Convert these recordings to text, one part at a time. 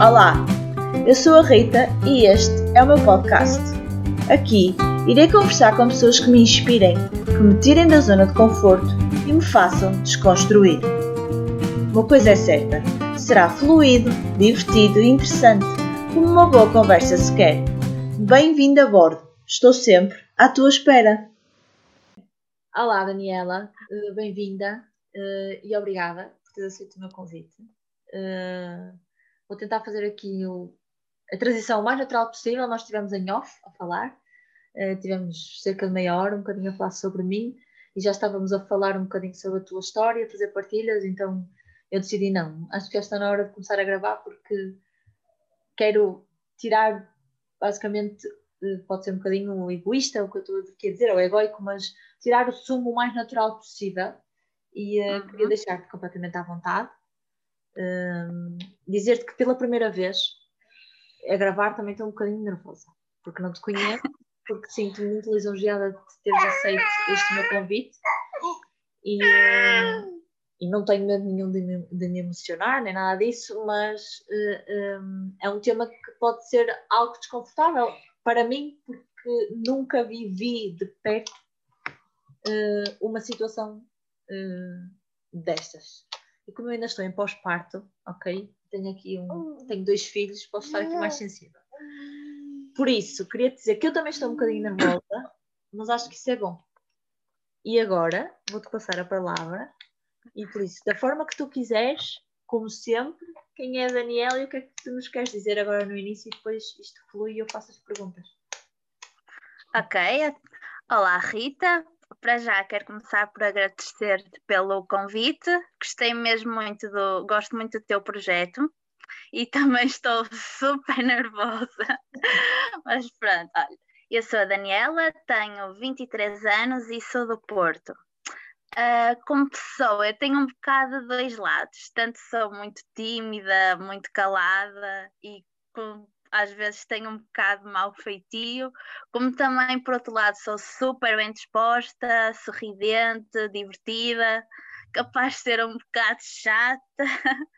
Olá, eu sou a Rita e este é o meu podcast. Aqui irei conversar com pessoas que me inspirem, que me tirem da zona de conforto e me façam desconstruir. Uma coisa é certa, será fluido, divertido e interessante, como uma boa conversa se quer. Bem-vindo a bordo, estou sempre à tua espera. Olá, Daniela, uh, bem-vinda uh, e obrigada por ter aceito o meu convite. Uh, vou tentar fazer aqui o, a transição o mais natural possível. Nós estivemos em off a falar, tivemos cerca de meia hora, um bocadinho a falar sobre mim e já estávamos a falar um bocadinho sobre a tua história, a fazer partilhas, então eu decidi não, acho que já está na hora de começar a gravar porque quero tirar basicamente pode ser um bocadinho egoísta o que eu estou a dizer, ou egoico, mas tirar o sumo o mais natural possível e uh, uhum. queria deixar-te completamente à vontade. Um, Dizer-te que pela primeira vez a gravar também estou um bocadinho nervosa, porque não te conheço, porque sinto-me muito lisonjeada de teres aceito este meu convite e, uh, e não tenho medo nenhum de me, de me, emocionar, nem nada disso, mas um, é um tema que pode ser algo desconfortável para mim, porque nunca vivi de perto uh, uma situação uh, destas. E como eu ainda estou em pós-parto, ok? Tenho aqui um, tenho dois filhos, posso estar aqui mais sensível. Por isso, queria te dizer que eu também estou um bocadinho nervosa, mas acho que isso é bom. E agora vou-te passar a palavra, e por isso, da forma que tu quiseres, como sempre, quem é a Daniela e o que é que tu nos queres dizer agora no início e depois isto flui e eu faço as perguntas. Ok. Olá, Rita para já quero começar por agradecer-te pelo convite. Gostei mesmo muito do, gosto muito do teu projeto e também estou super nervosa. Mas pronto, olha, eu sou a Daniela, tenho 23 anos e sou do Porto. Uh, como pessoa, eu tenho um bocado de dois lados. Tanto sou muito tímida, muito calada e com às vezes tenho um bocado mau feitio, como também, por outro lado, sou super bem disposta, sorridente, divertida, capaz de ser um bocado chata,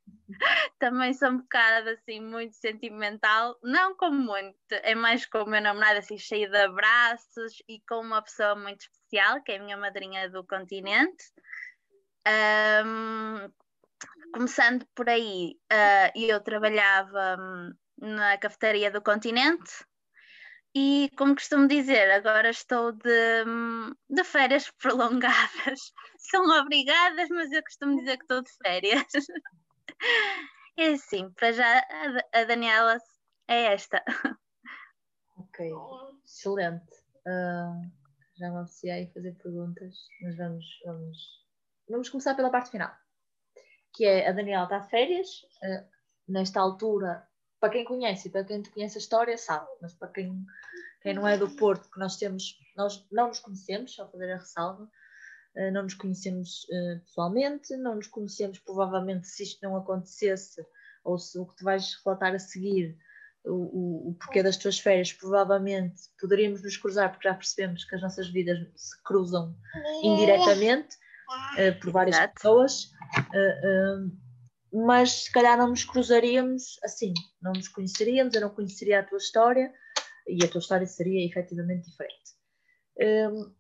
também sou um bocado assim, muito sentimental, não como muito, é mais com o meu namorado, assim, cheio de abraços e com uma pessoa muito especial, que é a minha madrinha do continente. Um, começando por aí, uh, eu trabalhava hum, na cafetaria do continente. E, como costumo dizer, agora estou de, de férias prolongadas. São obrigadas, mas eu costumo dizer que estou de férias. É assim, para já a Daniela é esta. Ok, excelente. Uh, já me oficiei fazer perguntas, mas vamos, vamos, vamos começar pela parte final. Que é a Daniela está de férias. Uh, nesta altura para quem conhece, para quem conhece a história, sabe, mas para quem, quem não é do Porto, que nós temos, nós não nos conhecemos, só fazer a ressalva, eh, não nos conhecemos uh, pessoalmente, não nos conhecemos, provavelmente, se isto não acontecesse, ou se o que tu vais relatar a seguir, o, o, o porquê das tuas férias, provavelmente poderíamos nos cruzar, porque já percebemos que as nossas vidas se cruzam indiretamente uh, por várias Exato. pessoas. Mas se calhar não nos cruzaríamos assim, não nos conheceríamos, eu não conheceria a tua história e a tua história seria efetivamente diferente. Um,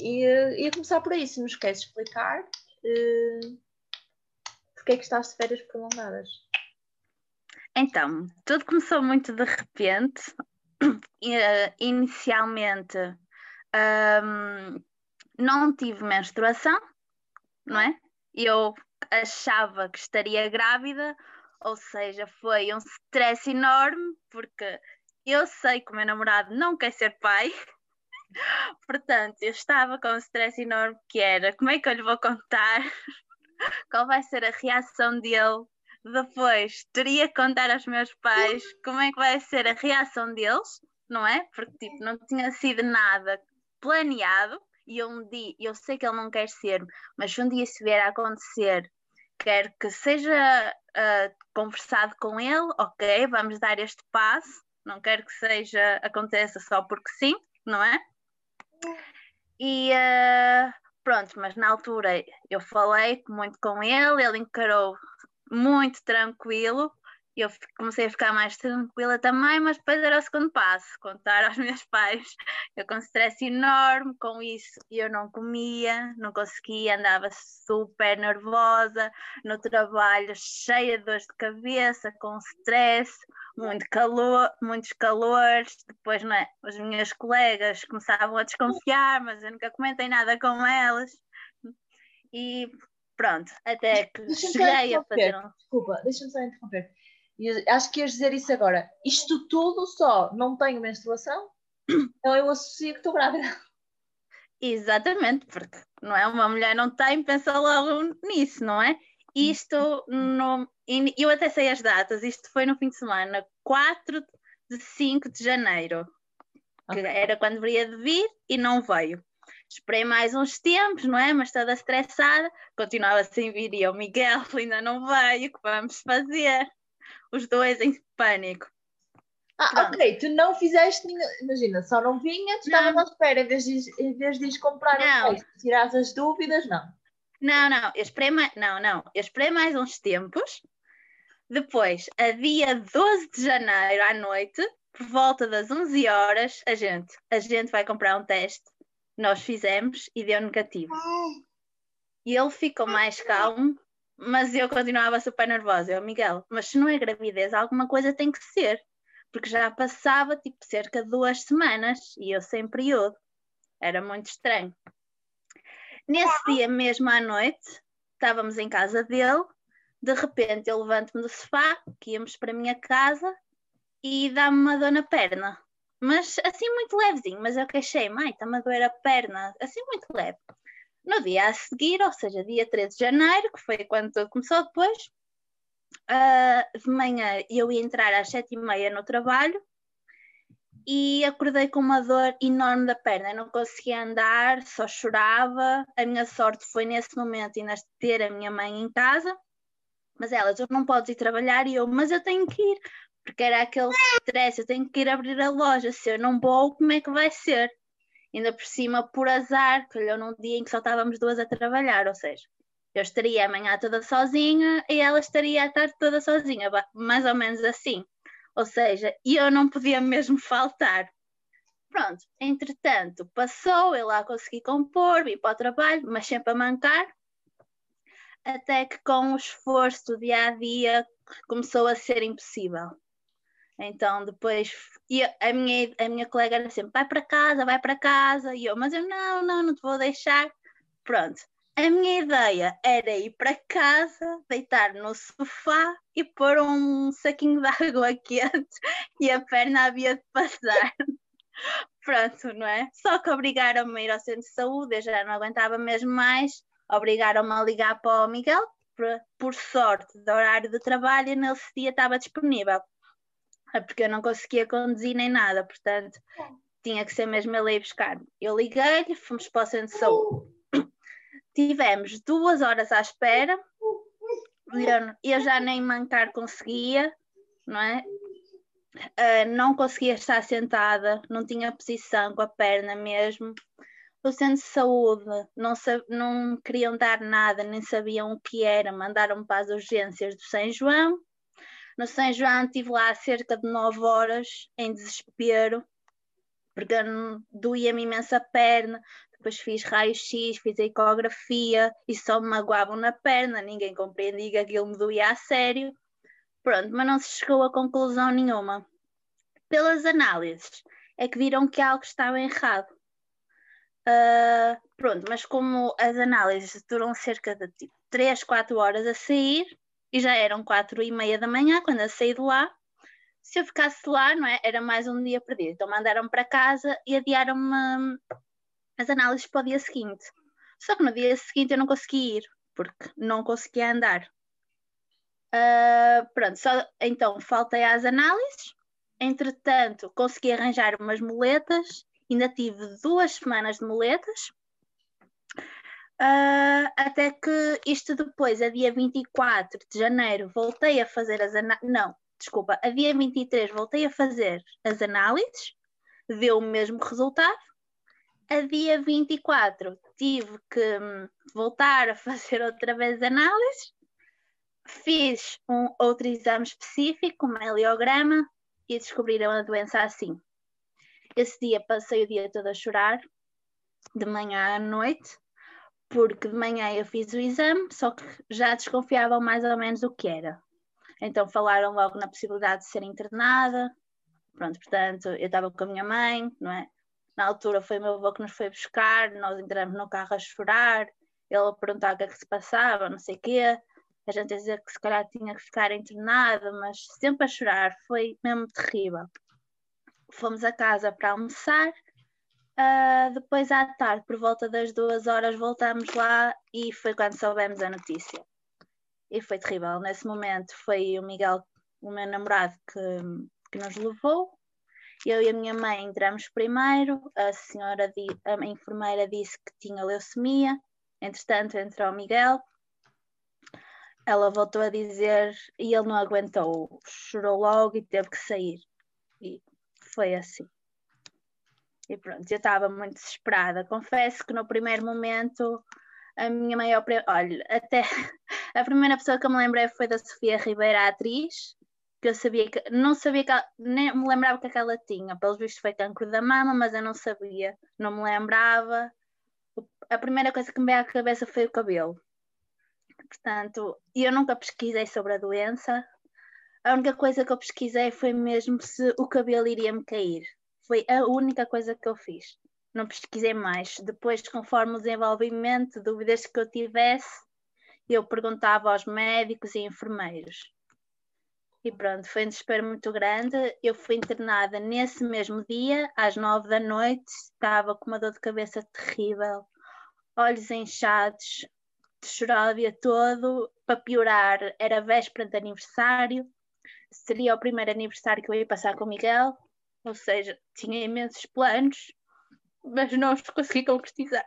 e ia começar por aí, se nos queres explicar uh, porque é que estás de férias prolongadas. Então, tudo começou muito de repente. Uh, inicialmente um, não tive menstruação, não é? Eu achava que estaria grávida, ou seja, foi um stress enorme, porque eu sei que o meu namorado não quer ser pai, portanto, eu estava com um stress enorme que era como é que eu lhe vou contar, qual vai ser a reação dele. Depois teria que contar aos meus pais como é que vai ser a reação deles, não é? Porque tipo, não tinha sido nada planeado e um dia, eu sei que ele não quer ser, mas um dia se vier a acontecer quero que seja uh, conversado com ele, ok, vamos dar este passo, não quero que seja, aconteça só porque sim, não é? E uh, pronto, mas na altura eu falei muito com ele, ele encarou muito tranquilo eu comecei a ficar mais tranquila também, mas depois era o segundo passo, contar aos meus pais. Eu com stress enorme, com isso eu não comia, não conseguia, andava super nervosa, no trabalho cheia de dores de cabeça, com stress, muito calor, muitos calores, depois não é, as minhas colegas começavam a desconfiar, mas eu nunca comentei nada com elas. E pronto, até que cheguei a fazer um... Desculpa, deixa-me só interromper. E acho que ias dizer isso agora. Isto tudo só não tenho menstruação, então eu associo que estou grávida. Exatamente, porque não é uma mulher não tem, pensa logo nisso, não é? Isto no, eu até sei as datas, isto foi no fim de semana, 4 de 5 de janeiro, que okay. era quando deveria de vir e não veio. Esperei mais uns tempos, não é? Mas toda estressada, continuava sem vir e o Miguel ainda não veio, o que vamos fazer? Os dois em pânico. Ah, Pronto. ok, tu não fizeste nenhum. Imagina, só não vinha, tu estavas à espera, em vez de, em vez de comprar não. um tirar as dúvidas, não. Não, não, eu esperei mais, não, não, eu esperei mais uns tempos. Depois, a dia 12 de janeiro à noite, por volta das 11 horas, a gente, a gente vai comprar um teste. Nós fizemos e deu negativo. E ele ficou mais calmo mas eu continuava super nervosa. Eu, Miguel, mas se não é gravidez, alguma coisa tem que ser. Porque já passava tipo cerca de duas semanas e eu sem período. Era muito estranho. Nesse dia mesmo à noite, estávamos em casa dele. De repente eu levanto-me do sofá, que íamos para a minha casa, e dá-me uma dor na perna. Mas assim muito levezinho, mas eu queixei, mãe, está-me a doer a perna, assim muito leve. No dia a seguir, ou seja, dia 13 de janeiro, que foi quando tudo começou depois, uh, de manhã eu ia entrar às sete e meia no trabalho e acordei com uma dor enorme da perna, eu não conseguia andar, só chorava. A minha sorte foi nesse momento ainda ter a minha mãe em casa, mas ela, tu não podes ir trabalhar e eu, mas eu tenho que ir, porque era aquele stress, eu tenho que ir abrir a loja, se eu não vou, como é que vai ser? Ainda por cima por azar, calhou num dia em que só estávamos duas a trabalhar, ou seja, eu estaria amanhã toda sozinha e ela estaria à tarde toda sozinha, mais ou menos assim. Ou seja, eu não podia mesmo faltar. Pronto, entretanto, passou, eu lá consegui compor, vim para o trabalho, mas sempre a mancar, até que com o esforço do dia a dia começou a ser impossível. Então depois e a minha, a minha colega era sempre vai para casa, vai para casa, e eu, mas eu não, não, não te vou deixar. Pronto. A minha ideia era ir para casa, deitar no sofá e pôr um saquinho de água quente e a perna havia de passar. Pronto, não é? Só que obrigaram-me a ir ao centro de saúde, eu já não aguentava mesmo mais, obrigaram-me a ligar para o Miguel, por, por sorte, do horário de trabalho, nesse dia estava disponível. É porque eu não conseguia conduzir nem nada, portanto tinha que ser mesmo ele ir buscar. Eu liguei-lhe, fomos para o centro de saúde. Tivemos duas horas à espera, eu, eu já nem mancar conseguia, não é? Uh, não conseguia estar sentada, não tinha posição com a perna mesmo. O centro de saúde não, não queriam dar nada, nem sabiam o que era, mandaram-me para as urgências do São João no São João estive lá cerca de nove horas em desespero, porque doía-me imensa perna. Depois fiz raio-x, fiz ecografia e só me magoavam na perna. Ninguém compreendia que aquilo me doía a sério. Pronto, mas não se chegou a conclusão nenhuma. Pelas análises, é que viram que algo estava errado. Uh, pronto, mas como as análises duram cerca de tipo, 3, 4 horas a sair, e já eram quatro e meia da manhã quando eu saí de lá. Se eu ficasse lá, não é? Era mais um dia perdido. Então mandaram-me para casa e adiaram-me as análises para o dia seguinte. Só que no dia seguinte eu não consegui ir, porque não conseguia andar. Uh, pronto, só, então faltei às análises. Entretanto, consegui arranjar umas moletas. Ainda tive duas semanas de moletas. Uh, até que isto depois, a dia 24 de janeiro, voltei a fazer as análises. Não, desculpa, a dia 23 voltei a fazer as análises, deu o mesmo resultado. A dia 24 tive que hum, voltar a fazer outra vez análises. fiz um outro exame específico, um heliograma, e descobriram a doença assim. Esse dia passei o dia todo a chorar, de manhã à noite, porque de manhã eu fiz o exame, só que já desconfiavam mais ou menos o que era. Então falaram logo na possibilidade de ser internada. Pronto, portanto, eu estava com a minha mãe, não é? Na altura foi o meu avô que nos foi buscar, nós entramos no carro a chorar, ele a perguntar o que é que se passava, não sei o quê. A gente a dizer que se calhar tinha que ficar internada, mas sempre a chorar, foi mesmo terrível. Fomos a casa para almoçar, uh, depois à tarde, por volta das duas horas, voltamos lá e foi quando soubemos a notícia. E foi terrível. Nesse momento foi o Miguel, o meu namorado, que, que nos levou eu e a minha mãe entramos primeiro, a senhora, a enfermeira disse que tinha leucemia, entretanto entrou o Miguel, ela voltou a dizer e ele não aguentou, chorou logo e teve que sair. E foi assim. E pronto, eu estava muito desesperada. Confesso que no primeiro momento a minha maior. Olha, até a primeira pessoa que eu me lembrei foi da Sofia Ribeira, a atriz, que eu sabia que não sabia que ela, nem me lembrava que ela tinha. Pelos vistos foi cancro da mama, mas eu não sabia, não me lembrava. A primeira coisa que me veio à cabeça foi o cabelo. Portanto, eu nunca pesquisei sobre a doença. A única coisa que eu pesquisei foi mesmo se o cabelo iria me cair. Foi a única coisa que eu fiz. Não pesquisei mais. Depois, conforme o desenvolvimento, dúvidas que eu tivesse, eu perguntava aos médicos e enfermeiros e pronto, foi um desespero muito grande. Eu fui internada nesse mesmo dia, às nove da noite, estava com uma dor de cabeça terrível, olhos inchados, chorava o dia todo. Para piorar, era véspera de aniversário, seria o primeiro aniversário que eu ia passar com o Miguel, ou seja, tinha imensos planos, mas não os consegui concretizar.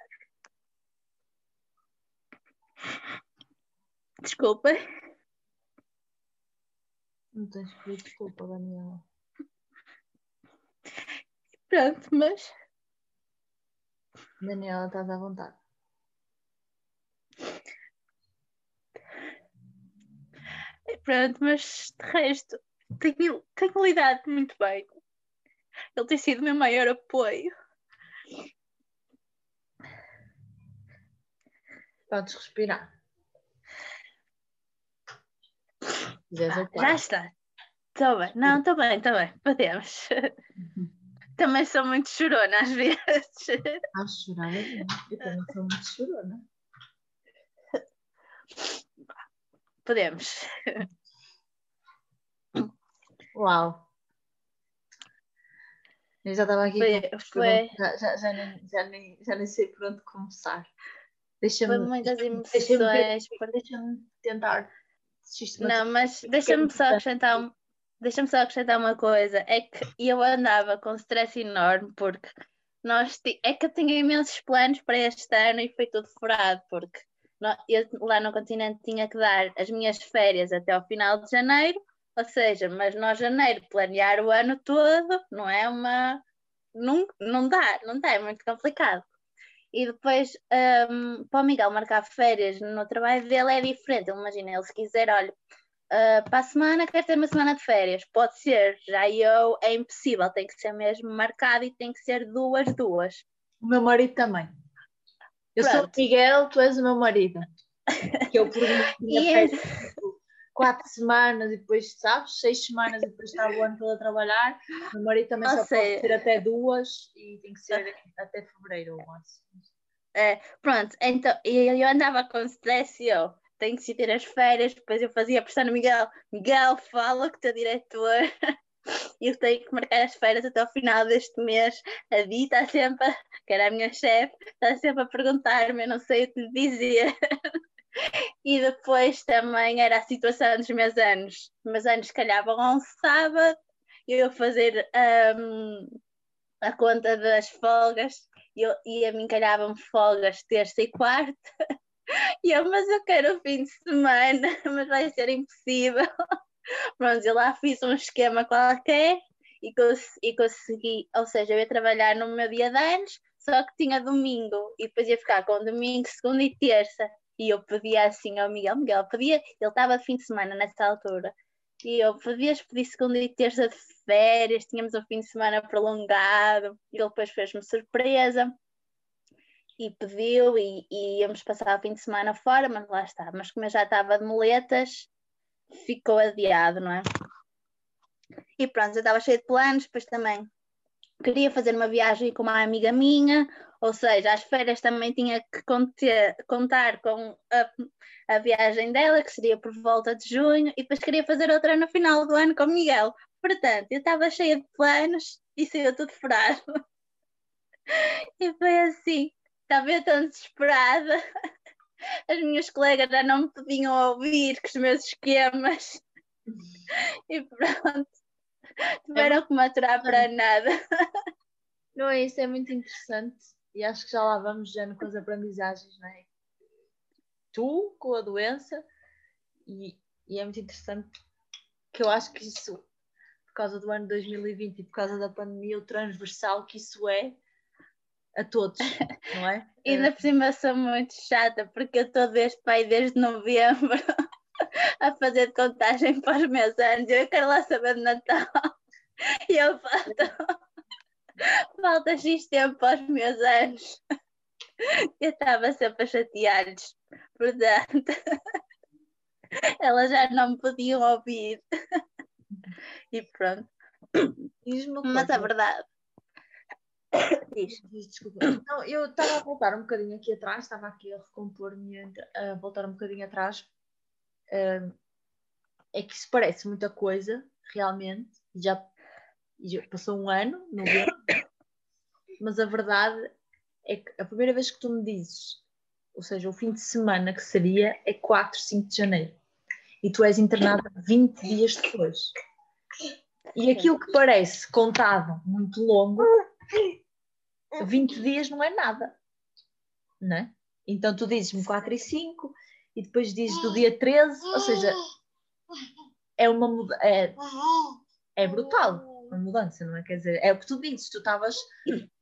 Desculpa. Não tens que pedir desculpa, Daniela. Pronto, mas. Daniela, estás à vontade. Pronto, mas de resto, tenho, tenho lidado muito bem. Ele tem sido o meu maior apoio. Podes respirar. Já está. Estou bem. Não, estou bem, estou bem. Podemos. Também sou muito chorona às vezes. Ah, chorar é. Eu também sou muito chorona. Podemos. Uau. Eu já estava aqui. Foi, foi. Já, já, já, nem, já, nem, já nem sei por onde começar. Deixa-me. Foi muitas emoções. Deixa-me deixa tentar não, mas deixa-me só acrescentar um, deixa-me só acrescentar uma coisa, é que eu andava com stress enorme porque nós é que eu tinha imensos planos para este ano e foi tudo furado, porque eu lá no continente tinha que dar as minhas férias até ao final de janeiro, ou seja, mas nós janeiro planear o ano todo não é uma não, não dá, não dá, é muito complicado. E depois, um, para o Miguel marcar férias no trabalho dele é diferente. Imagina, ele se quiser, olha, uh, para a semana quer ter uma semana de férias, pode ser, já eu é impossível, tem que ser mesmo marcado e tem que ser duas, duas. O meu marido também. Eu Pronto. sou o Miguel, tu és o meu marido. Que eu por tinha quatro semanas e depois, sabes, seis semanas e depois estava o ano todo a trabalhar. O meu marido também só sei. pode ser até duas e tem que ser até fevereiro ou março. É, pronto, então eu, eu andava com stress e eu tenho que ter as férias, depois eu fazia pressão no Miguel, Miguel, fala que teu diretor eu tenho que marcar as férias até o final deste mês. A Di está sempre, que era a minha chefe, está sempre a perguntar-me, eu não sei o que lhe dizer. E depois também era a situação dos meus anos. Meus anos calhavam um sábado, eu fazer um, a conta das folgas, eu, e a mim calhavam folgas terça e quarta. E eu, mas eu quero o fim de semana, mas vai ser impossível. Pronto, eu lá fiz um esquema qualquer e, cons e consegui, ou seja, eu ia trabalhar no meu dia de anos, só que tinha domingo e depois ia ficar com domingo, segunda e terça E eu pedia assim ao Miguel, Miguel, pedia, ele estava fim de semana nessa altura, e eu pedias pedir segunda e terça de férias, tínhamos o fim de semana prolongado, e ele depois fez-me surpresa e pediu e, e íamos passar o fim de semana fora, mas lá está. Mas como eu já estava de moletas, ficou adiado, não é? E pronto, eu estava cheia de planos, depois também queria fazer uma viagem com uma amiga minha, ou seja, as férias também tinha que conter, contar com a, a, viagem dela, que seria por volta de junho, e depois queria fazer outra no final do ano com o Miguel. Portanto, eu estava cheia de planos e saiu tudo furado. e foi assim, estava eu tão desesperada. As minhas colegas já não me podiam ouvir com os meus esquemas. E pronto tiveram é que maturar para nada. Não é isso, é muito interessante e acho que já lá vamos já com as aprendizagens, não é? Tu com a doença e, e é muito interessante que eu acho que isso, por causa do ano 2020 e por causa da pandemia, o transversal que isso é a todos, não é? e ainda por cima sou muito chata porque eu estou desde pai desde novembro a fazer de contagem para os meus anos. Eu quero lá saber de Natal. E eu falta, falta X tempo para os meus anos. Eu estava sempre a chatear-lhes. Portanto, elas já não me podiam ouvir. E pronto. Mas a verdade. Diz. Desculpa. Não, eu estava a voltar um bocadinho aqui atrás, estava aqui a recompor-me, a voltar um bocadinho atrás é que isso parece muita coisa, realmente, já, já passou um ano, não é? mas a verdade é que a primeira vez que tu me dizes, ou seja, o fim de semana que seria, é 4, 5 de janeiro. E tu és internada 20 dias depois. E aquilo que parece contado muito longo, 20 dias não é nada. Não é? Então tu dizes-me 4 e 5, e depois diz do dia 13, ou seja, é uma é, é brutal a mudança, não é? Quer dizer, é o que tu dizes, tu estavas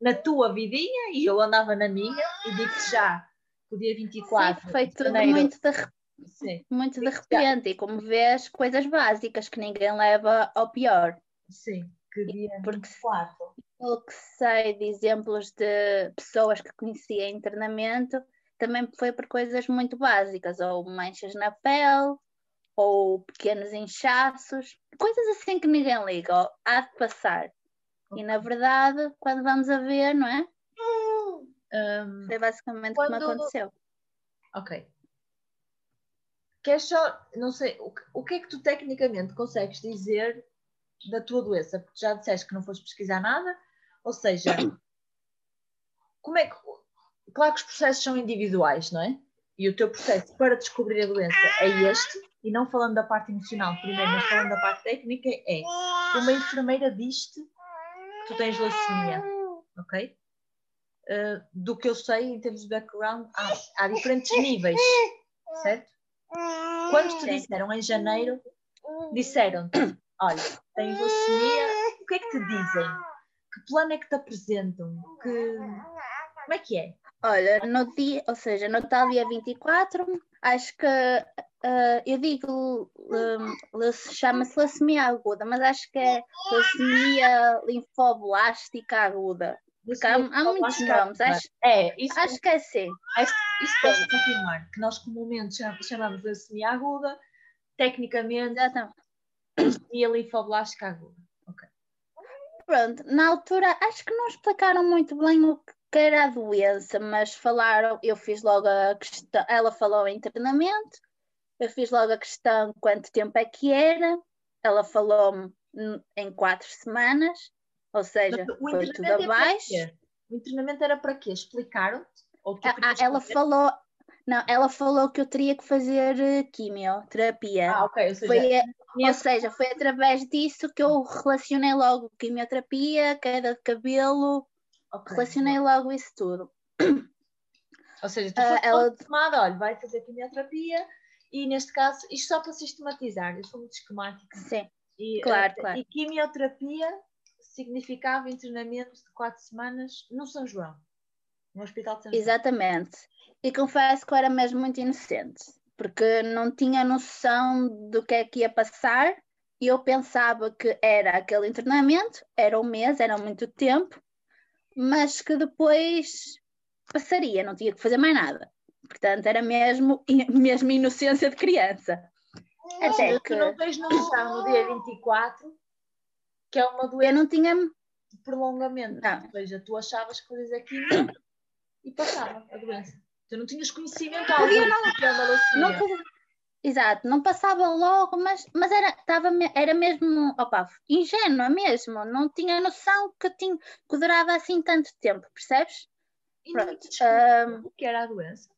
na tua vidinha e eu andava na minha e digo-te já que o dia 24 Sim, foi tudo janeiro, muito de, Sim. muito de repente e como vês, coisas básicas que ninguém leva ao pior. Sim, que dia Porque 24. O que sei de exemplos de pessoas que conhecia em treinamento também foi por coisas muito básicas, ou manchas na pele, ou pequenos inchaços, coisas assim que ninguém liga, há de passar. E na verdade, quando vamos a ver, não é? Um, foi basicamente quando... como aconteceu. Ok. Queres só, não sei, o, o que é que tu tecnicamente consegues dizer da tua doença? Porque já disseste que não foste pesquisar nada, ou seja, como é que claro que os processos são individuais, não é? E o teu processo para descobrir a doença é este, e não falando da parte emocional primeiro, mas falando da parte técnica, é uma enfermeira diz-te que tu tens leucemia, ok? Uh, do que eu sei em termos de background, há, há diferentes níveis, certo? Quando te disseram em janeiro, disseram-te, olha, tens leucemia, o que é que te dizem? Que plano é que te apresentam? Que... Como é que é? Olha, no dia, ou seja, no tal dia 24, acho que uh, eu digo um, chama-se leucemia aguda, mas acho que é leucemia linfoblástica aguda. Porque há, há muitos nomes, acho, é, isso, acho que é assim. Isso posso confirmar, que nós comumente chamamos leucemia aguda, tecnicamente, leucemia linfoblástica aguda. Okay. Pronto, na altura acho que não explicaram muito bem o que que era a doença, mas falaram, eu fiz logo a questão, ela falou em treinamento, eu fiz logo a questão quanto tempo é que era, ela falou-me em quatro semanas, ou seja, foi tudo é abaixo. É o treinamento era para quê? Explicaram-te? Ah, ah ela falou, não, ela falou que eu teria que fazer eh, quimioterapia. Ah, ok. Ou seja, foi, ou seja, foi através disso que eu relacionei logo quimioterapia, queda de cabelo, Okay. Relacionei logo isso tudo. Ou seja, tu uh, ela... tomada, olha, vai fazer quimioterapia e neste caso, isto só para sistematizar, eu sou muito esquemática. Sim, e, claro, uh, claro. E quimioterapia significava internamento de quatro semanas no São João. No hospital de Santos Exatamente. E confesso que eu era mesmo muito inocente, porque não tinha noção do que é que ia passar e eu pensava que era aquele internamento, era um mês, era muito tempo, mas que depois passaria, não tinha que fazer mais nada. Portanto, era mesmo, mesmo inocência de criança. Até que... Tu não tens noção no dia 24 que é uma doença eu não tinha... de prolongamento. Não. Ou seja, tu achavas que fazias aquilo e passava a doença. Tu não tinhas conhecimento algum não, que é uma não, Exato, não passava logo, mas, mas era, tava, era mesmo opa, ingênua mesmo, não tinha noção que, tinha, que durava assim tanto tempo, percebes? E Pronto. Um, o que era a doença?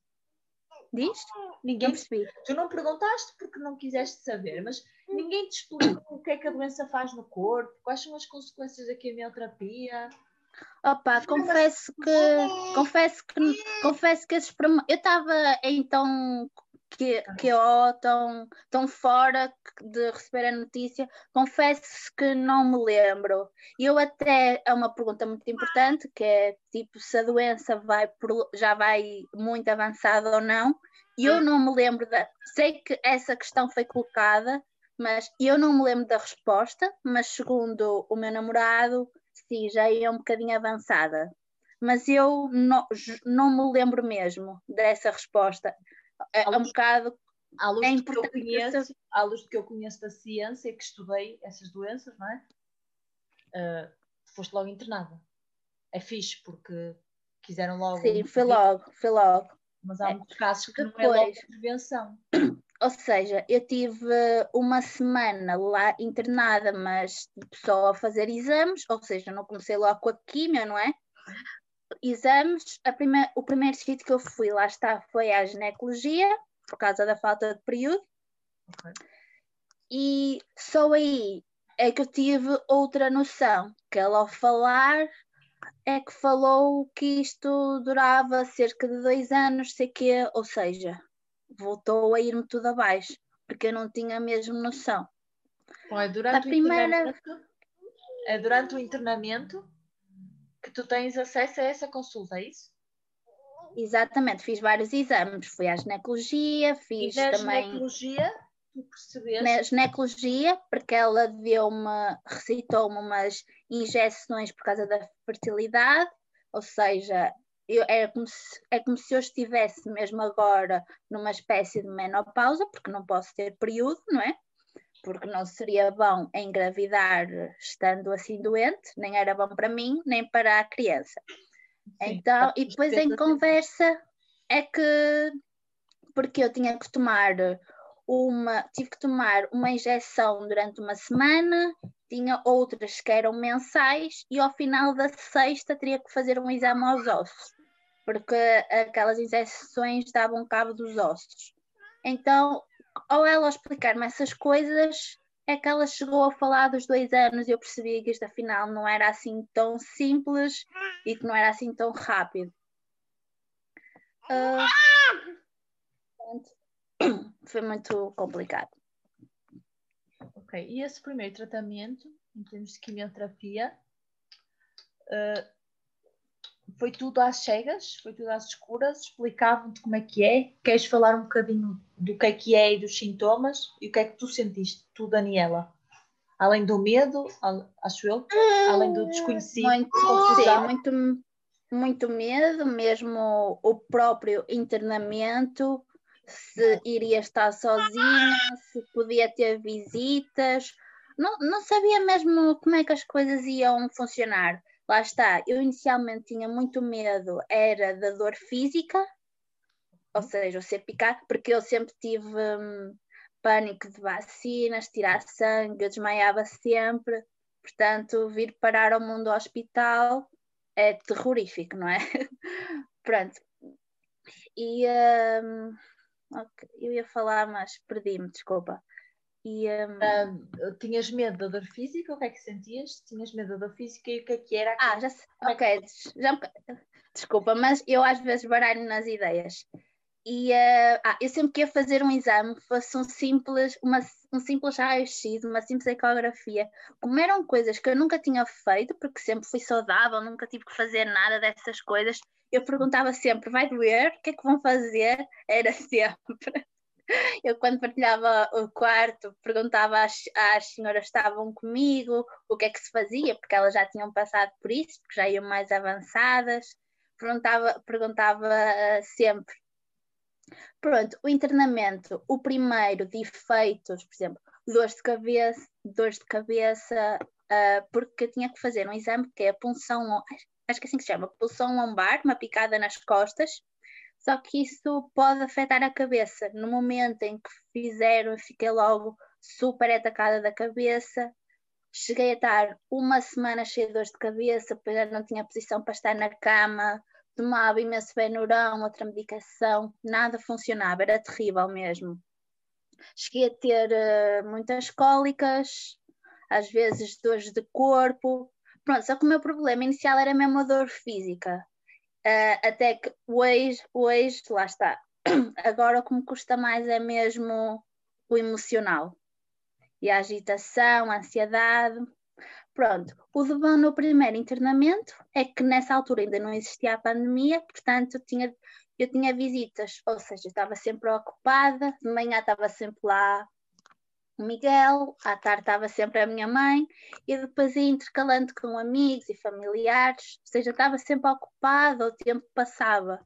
Diz? Ninguém não percebi. Tu não perguntaste porque não quiseste saber, mas ninguém te explicou o que é que a doença faz no corpo, quais são as consequências da quimioterapia. Opa, confesso que, confesso que, confesso que esses, eu estava então que, que eu tão, tão fora de receber a notícia, confesso que não me lembro. Eu até, é uma pergunta muito importante, que é tipo se a doença vai já vai muito avançada ou não, e eu não me lembro da. Sei que essa questão foi colocada, mas eu não me lembro da resposta, mas segundo o meu namorado, sim, já ia um bocadinho avançada. Mas eu não, não me lembro mesmo dessa resposta é, é um bocado. À luz, é do que eu conheço, à luz do que eu conheço da ciência, que estudei essas doenças, não é? Uh, foste logo internada. É fixe, porque quiseram logo. Sim, foi logo, foi logo. Mas há é, muitos casos que depois, não é logo intervenção. Ou seja, eu tive uma semana lá internada, mas só a fazer exames, ou seja, não comecei logo com a químio, não é? Exames, o primeiro sítio que eu fui, lá está, foi à ginecologia, por causa da falta de período. Okay. E só aí é que eu tive outra noção, que ela ao falar é que falou que isto durava cerca de dois anos, sei que, ou seja, voltou a ir-me tudo abaixo, porque eu não tinha a mesma noção. Bom, é durante, a primeira... é durante o internamento que tu tens acesso a essa consulta, é isso? Exatamente, fiz vários exames, fui à ginecologia, fiz e também. ginecologia, tu percebeste? Na ginecologia, porque ela deu-me, recitou-me umas injeções por causa da fertilidade, ou seja, eu, é, como se, é como se eu estivesse mesmo agora numa espécie de menopausa, porque não posso ter período, não é? Porque não seria bom engravidar estando assim doente, nem era bom para mim, nem para a criança. Sim, então, e depois em conversa é que porque eu tinha que tomar uma, tive que tomar uma injeção durante uma semana, tinha outras que eram mensais e ao final da sexta teria que fazer um exame aos ossos, porque aquelas injeções davam cabo dos ossos. Então, ao ela explicar-me essas coisas, é que ela chegou a falar dos dois anos e eu percebi que isto afinal não era assim tão simples e que não era assim tão rápido. Uh, foi muito complicado. Ok, e esse primeiro tratamento, em termos de quimioterapia, uh, foi tudo às cegas, foi tudo às escuras, explicavam-te como é que é. Queres falar um bocadinho do que é que é e dos sintomas? E o que é que tu sentiste, tu, Daniela? Além do medo, acho eu, além do desconhecido, muito, sim, muito, muito medo, mesmo o próprio internamento, se iria estar sozinha, se podia ter visitas, não, não sabia mesmo como é que as coisas iam funcionar lá está, eu inicialmente tinha muito medo, era da dor física, ou seja, o ser picado, porque eu sempre tive hum, pânico de vacinas, tirar sangue, eu desmaiava sempre, portanto, vir parar ao mundo ao hospital é terrorífico, não é? Pronto. E um, okay, eu ia falar, mas perdi-me, desculpa. E, um... uh, tinhas medo da dor física? O que é que sentias? Tinhas medo da dor física e o que é que era? Ah, já sei. É ok, já desculpa, mas eu às vezes baralho nas ideias. E uh, ah, eu sempre que ia fazer um exame, fosse um simples, uma, um simples raio-x, uma simples ecografia, como eram coisas que eu nunca tinha feito, porque sempre fui saudável, nunca tive que fazer nada dessas coisas, eu perguntava sempre: vai doer? O que é que vão fazer? Era sempre. Eu, quando partilhava o quarto, perguntava às, às senhoras que estavam comigo o que é que se fazia, porque elas já tinham passado por isso, porque já iam mais avançadas. Perguntava, perguntava uh, sempre. Pronto, o internamento, o primeiro de efeitos, por exemplo, dores de cabeça, dores de cabeça, uh, porque eu tinha que fazer um exame que é a punção, acho que é assim que se chama, punção lombar, uma picada nas costas, só que isso pode afetar a cabeça. No momento em que fizeram, fiquei logo super atacada da cabeça. Cheguei a estar uma semana cheia de dores de cabeça, pois já não tinha posição para estar na cama, tomava imenso Benurão, outra medicação, nada funcionava, era terrível mesmo. Cheguei a ter uh, muitas cólicas, às vezes dores de corpo. Pronto, só que o meu problema inicial era mesmo a dor física. Uh, até que hoje, hoje, lá está. Agora o que me custa mais é mesmo o emocional. E a agitação, a ansiedade. Pronto, o de bom no primeiro internamento é que nessa altura ainda não existia a pandemia, portanto tinha, eu tinha visitas, ou seja, estava sempre ocupada, de manhã estava sempre lá o Miguel, à tarde estava sempre a minha mãe, e depois ia intercalando com amigos e familiares, ou seja, estava sempre ocupada, o tempo passava.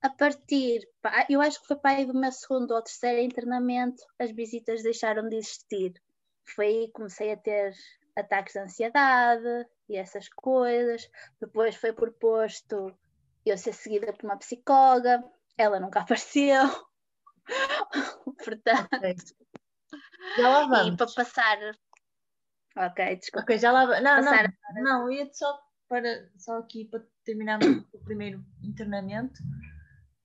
A partir, eu acho que foi para aí do meu segundo ou terceiro internamento, as visitas deixaram de existir. Foi aí que comecei a ter ataques de ansiedade e essas coisas. Depois foi proposto eu ser seguida por uma psicóloga, ela nunca apareceu. Portanto, okay. Já lá vamos. E para passar. Ok, desculpa. Ok, já lá vamos. Não, passar... não, não, ia só, para, só aqui para terminar o primeiro internamento,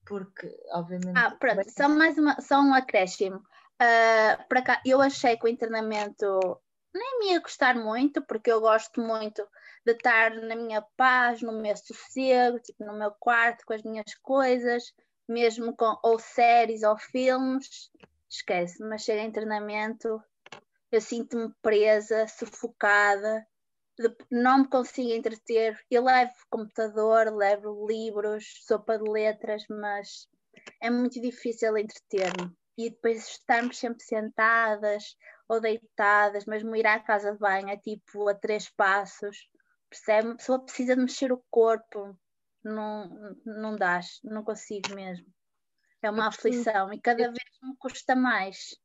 porque obviamente. Ah, pronto, só mais uma, só um acréscimo. Uh, para cá, eu achei que o internamento nem me ia gostar muito, porque eu gosto muito de estar na minha paz, no meu sossego, tipo, no meu quarto com as minhas coisas, mesmo com ou séries ou filmes esquece, mas chega a internamento, eu sinto-me presa, sufocada, não me consigo entreter. Eu levo computador, levo livros, sopa de letras, mas é muito difícil entreter-me. E depois estarmos sempre sentadas ou deitadas, mesmo ir à casa de banho é tipo a três passos, percebe? A pessoa precisa de mexer o corpo, não, não dá, não consigo mesmo. É uma aflição e cada vez me custa mais.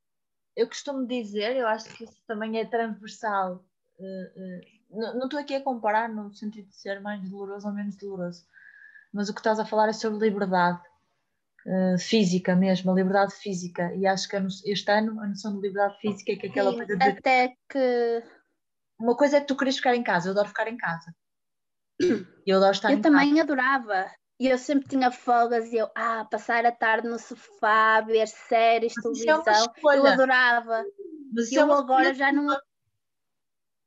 Eu costumo dizer, eu acho que isso também é transversal. Uh, uh, não estou aqui a comparar no sentido de ser mais doloroso ou menos doloroso, mas o que estás a falar é sobre liberdade uh, física mesmo, a liberdade física. E acho que este ano a noção de liberdade física é que aquela Sim, coisa de. Até que. Uma coisa é que tu queres ficar em casa, eu adoro ficar em casa. Eu adoro estar eu também casa. adorava. E eu sempre tinha folgas e eu, ah, passar a tarde no sofá, ver séries, Mas é televisão, é eu adorava. Mas eu é agora já não.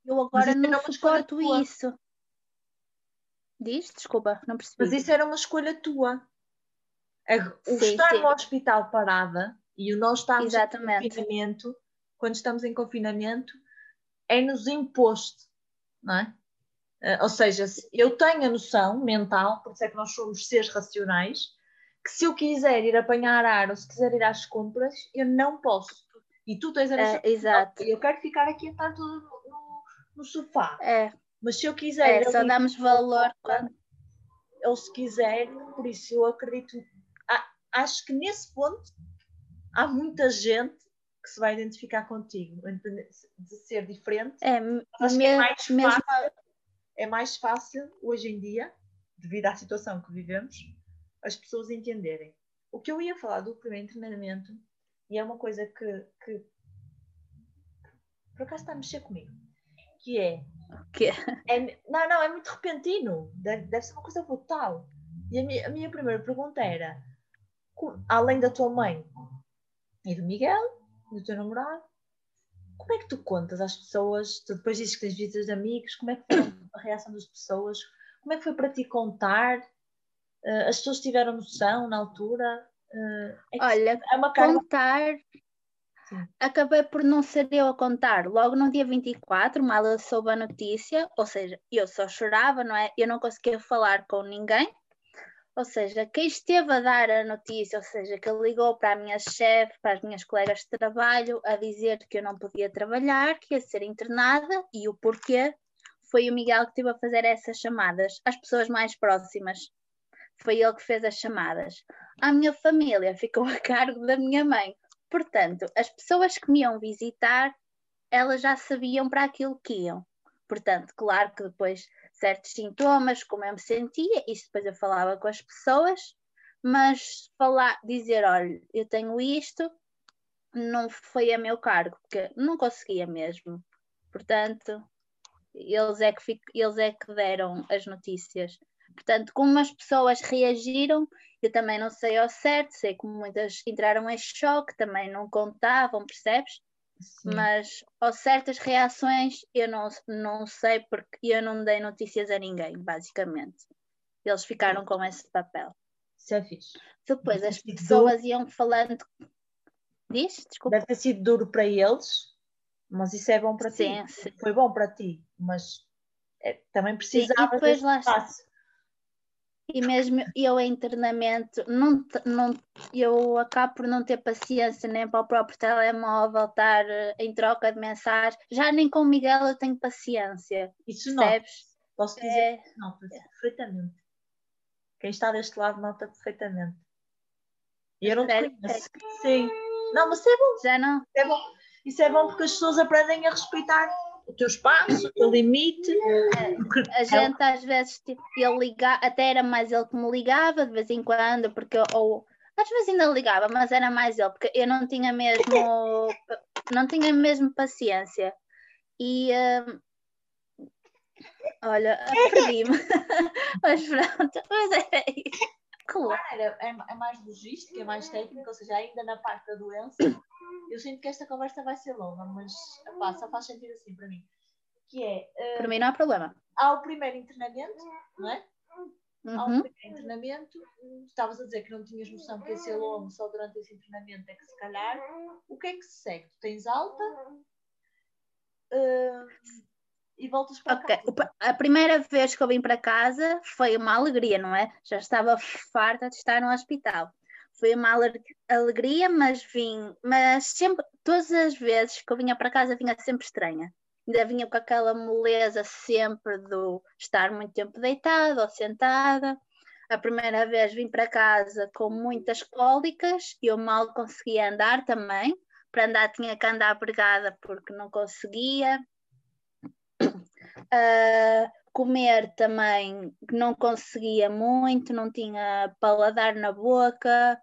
Eu agora não suporto isso. Diz? Desculpa, não percebi. Mas isso era uma escolha tua. O sim, estar sim. no hospital parada e o não estarmos Exatamente. em confinamento, quando estamos em confinamento, é-nos imposto, não é? Uh, ou seja, eu tenho a noção mental, por isso é que nós somos seres racionais, que se eu quiser ir apanhar ar ou se quiser ir às compras, eu não posso. E tu tens a noção. É, exato. Eu quero ficar aqui a estar tudo no, no, sofá. É. Mas se eu quiser. É, só damos valor quando. Ou se quiser, por isso eu acredito. acho que nesse ponto há muita gente que se vai identificar contigo, de ser diferente. É, acho mesmo, que é mais fácil. Mesmo é mais fácil hoje em dia, devido à situação que vivemos, as pessoas entenderem. O que eu ia falar do primeiro treinamento, e é uma coisa que, que por acaso está a mexer comigo, que é. É não, não, é muito repentino, deve, deve ser uma coisa brutal. E a minha, a minha primeira pergunta era: além da tua mãe e do Miguel, do teu namorado, como é que tu contas às pessoas? Tu depois dizes que tens visitas de amigos, como é que foi a reação das pessoas? Como é que foi para ti contar? Uh, as pessoas tiveram noção na altura? Uh, é Olha, é uma carga... contar. Sim. Acabei por não ser eu a contar. Logo no dia 24, mal eu soube a notícia, ou seja, eu só chorava, não é? Eu não conseguia falar com ninguém, Ou seja, quem esteve a dar a notícia, ou seja, que ligou para a minha chefe, para as minhas colegas de trabalho, a dizer que eu não podia trabalhar, que ia ser internada e o porquê, foi o Miguel que esteve a fazer essas chamadas às pessoas mais próximas. Foi ele que fez as chamadas. A minha família ficou a cargo da minha mãe. Portanto, as pessoas que me iam visitar, elas já sabiam para aquilo que iam. Portanto, claro que depois certos sintomas, como eu me sentia, isso depois eu falava com as pessoas, mas falar, dizer, olha, eu tenho isto, não foi a meu cargo, porque não conseguia mesmo. Portanto, eles é que, fico, eles é que deram as notícias. Portanto, como as pessoas reagiram, eu também não sei ao certo, sei que muitas entraram em choque, também não contavam, percebes? Sim. Mas ao certas reações eu não, não sei porque eu não dei notícias a ninguém, basicamente. Eles ficaram com esse papel. Isso é fixe. Depois as pessoas iam falando. Diz? Desculpa. Deve ter sido duro para eles, mas isso é bom para sim, ti. Sim. Foi bom para ti, mas é, também precisava sim, desse espaço. E mesmo eu em treinamento, não, não, eu acabo por não ter paciência nem para o próprio telemóvel estar eh, em troca de mensagem. Já nem com o Miguel eu tenho paciência. Isso não. Posso dizer é... que nota perfeitamente. Quem está deste lado nota perfeitamente. E eu não te conheço. Sim. Não, mas isso é bom. Já não? Isso é bom. Isso é bom porque as pessoas aprendem a respeitar o teu espaço, o teu limite. A gente às vezes tipo, ele liga, até era mais ele que me ligava de vez em quando, porque ou às vezes ainda ligava, mas era mais ele, porque eu não tinha mesmo não tinha mesmo paciência. E hum, olha, perdi-me. mas pronto, mas é isso. Claro, é, é mais logística, é mais técnica, ou seja, ainda na parte da doença eu sinto que esta conversa vai ser longa, mas epá, só faz sentido assim para mim. Que é. Uh, para mim não há problema. Há o primeiro internamento, não é? Uhum. Há o primeiro internamento. Estavas a dizer que não tinhas noção que ia ser longo, só durante esse internamento é que se calhar. O que é que se segue? Tu tens alta? Uh, e voltas para okay. casa. A primeira vez que eu vim para casa foi uma alegria, não é? Já estava farta de estar no hospital foi uma alegria, mas vim, mas sempre, todas as vezes que eu vinha para casa, vinha sempre estranha. Ainda vinha com aquela moleza sempre do estar muito tempo deitada ou sentada. A primeira vez vim para casa com muitas cólicas e eu mal conseguia andar também. Para andar tinha que andar pregada porque não conseguia. Uh, comer também não conseguia muito, não tinha paladar na boca,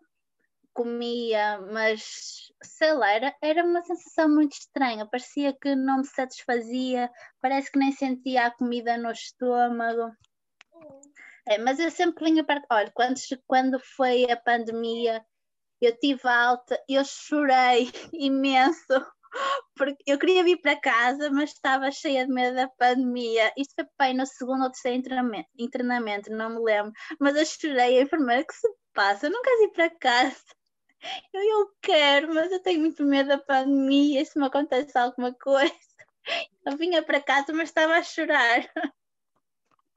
comia, mas sei lá, era, era uma sensação muito estranha, parecia que não me satisfazia, parece que nem sentia a comida no estômago. É, mas eu sempre vinha para. Olha, quando, quando foi a pandemia, eu tive alta, eu chorei imenso, porque eu queria vir para casa, mas estava cheia de medo da pandemia. Isto foi bem no segundo ou terceiro internamento, internamento, não me lembro, mas eu chorei, a enfermeira, que se passa? Eu não quero ir para casa. Eu, eu quero, mas eu tenho muito medo da pandemia. Se me acontece alguma coisa, eu vinha para casa, mas estava a chorar.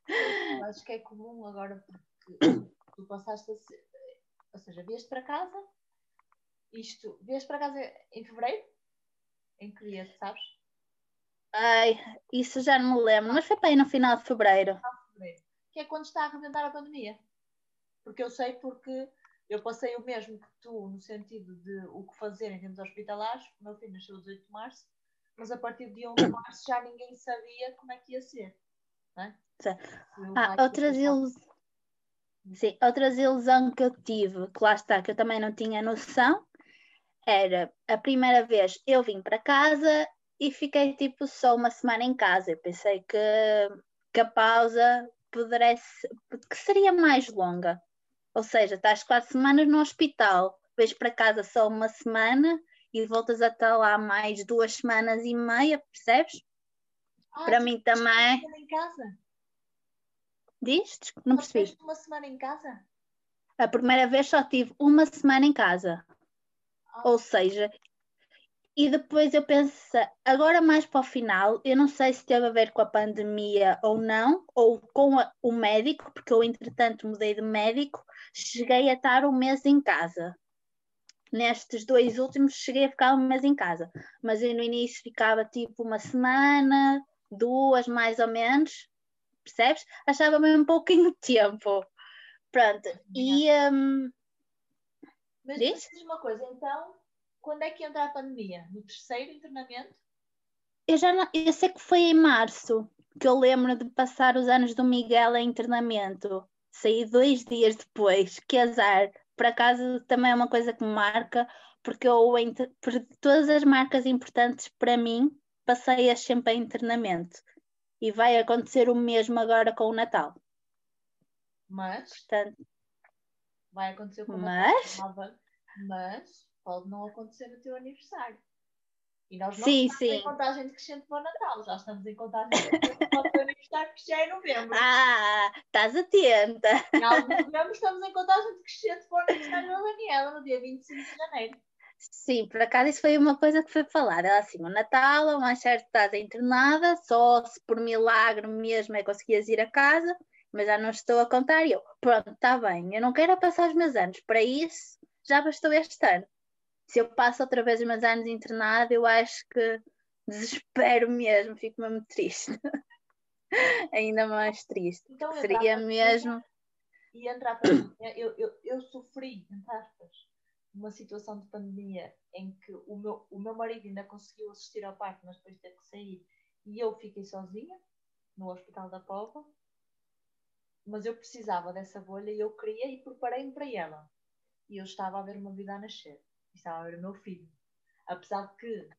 Eu acho que é comum agora, porque tu passaste a ser, ou seja, vieste para casa, isto, vieste para casa em fevereiro? Em que dia, sabes? Ai, isso já não me lembro, mas foi para aí no final de fevereiro. fevereiro. Que é quando está a arrebentar a pandemia. Porque eu sei porque eu passei o mesmo que tu, no sentido de o que fazer em termos hospitalares. O meu filho nasceu 18 de março, mas a partir de 1 de março já ninguém sabia como é que ia ser. É? Ah, outras ilusões. Sim, outras ilusões que eu tive, que lá está, que eu também não tinha noção, era a primeira vez eu vim para casa e fiquei tipo só uma semana em casa. Eu pensei que, que a pausa pudesse, que seria mais longa. Ou seja, estás quatro semanas no hospital, vais para casa só uma semana e voltas a estar lá mais duas semanas e meia, percebes? Ah, para mim também. Uma em casa? Diz? Não percebi. Uma semana em casa? A primeira vez só tive uma semana em casa. Ah. Ou seja, e depois eu penso, agora mais para o final, eu não sei se teve a ver com a pandemia ou não, ou com a, o médico, porque eu entretanto mudei de médico, cheguei a estar um mês em casa. Nestes dois últimos cheguei a ficar um mês em casa, mas eu no início ficava tipo uma semana, duas mais ou menos, percebes? Achava mesmo um pouquinho de tempo. Pronto, e. Um... Mas diz uma coisa, então, quando é que entra a pandemia? No terceiro internamento? Eu já não, eu sei que foi em março que eu lembro de passar os anos do Miguel em internamento. Saí dois dias depois, que azar. Por acaso também é uma coisa que me marca, porque eu, por todas as marcas importantes para mim, passei-as sempre em internamento. E vai acontecer o mesmo agora com o Natal. Mas. Portanto, vai acontecer com o mas, Natal. Mas pode não acontecer no teu aniversário. E nós não sim, estamos sim. em contagem decrescente para o Natal, já estamos em contagem decrescente para o teu aniversário, que já é novembro. Ah, estás atenta. Em algum novembro estamos em contagem decrescente para o aniversário da Daniela, no dia 25 de janeiro. Sim, por acaso isso foi uma coisa que foi falada. Ela assim, o Natal, o mais certo estás internada, só se por milagre mesmo é conseguias ir a casa, mas já não estou a contar. E eu, pronto, está bem, eu não quero passar os meus anos, para isso já bastou este ano se eu passo outra vez os meus anos internado, eu acho que desespero mesmo, fico mesmo triste. Ainda mais triste. Então, Seria mesmo. E entrar para eu, eu, eu sofri, entre aspas, uma situação de pandemia em que o meu, o meu marido ainda conseguiu assistir ao parto, mas depois teve que sair, e eu fiquei sozinha no Hospital da Pova. Mas eu precisava dessa bolha e eu queria e preparei-me para ela. E eu estava a ver uma vida a nascer estava a ver o meu filho. Apesar de que,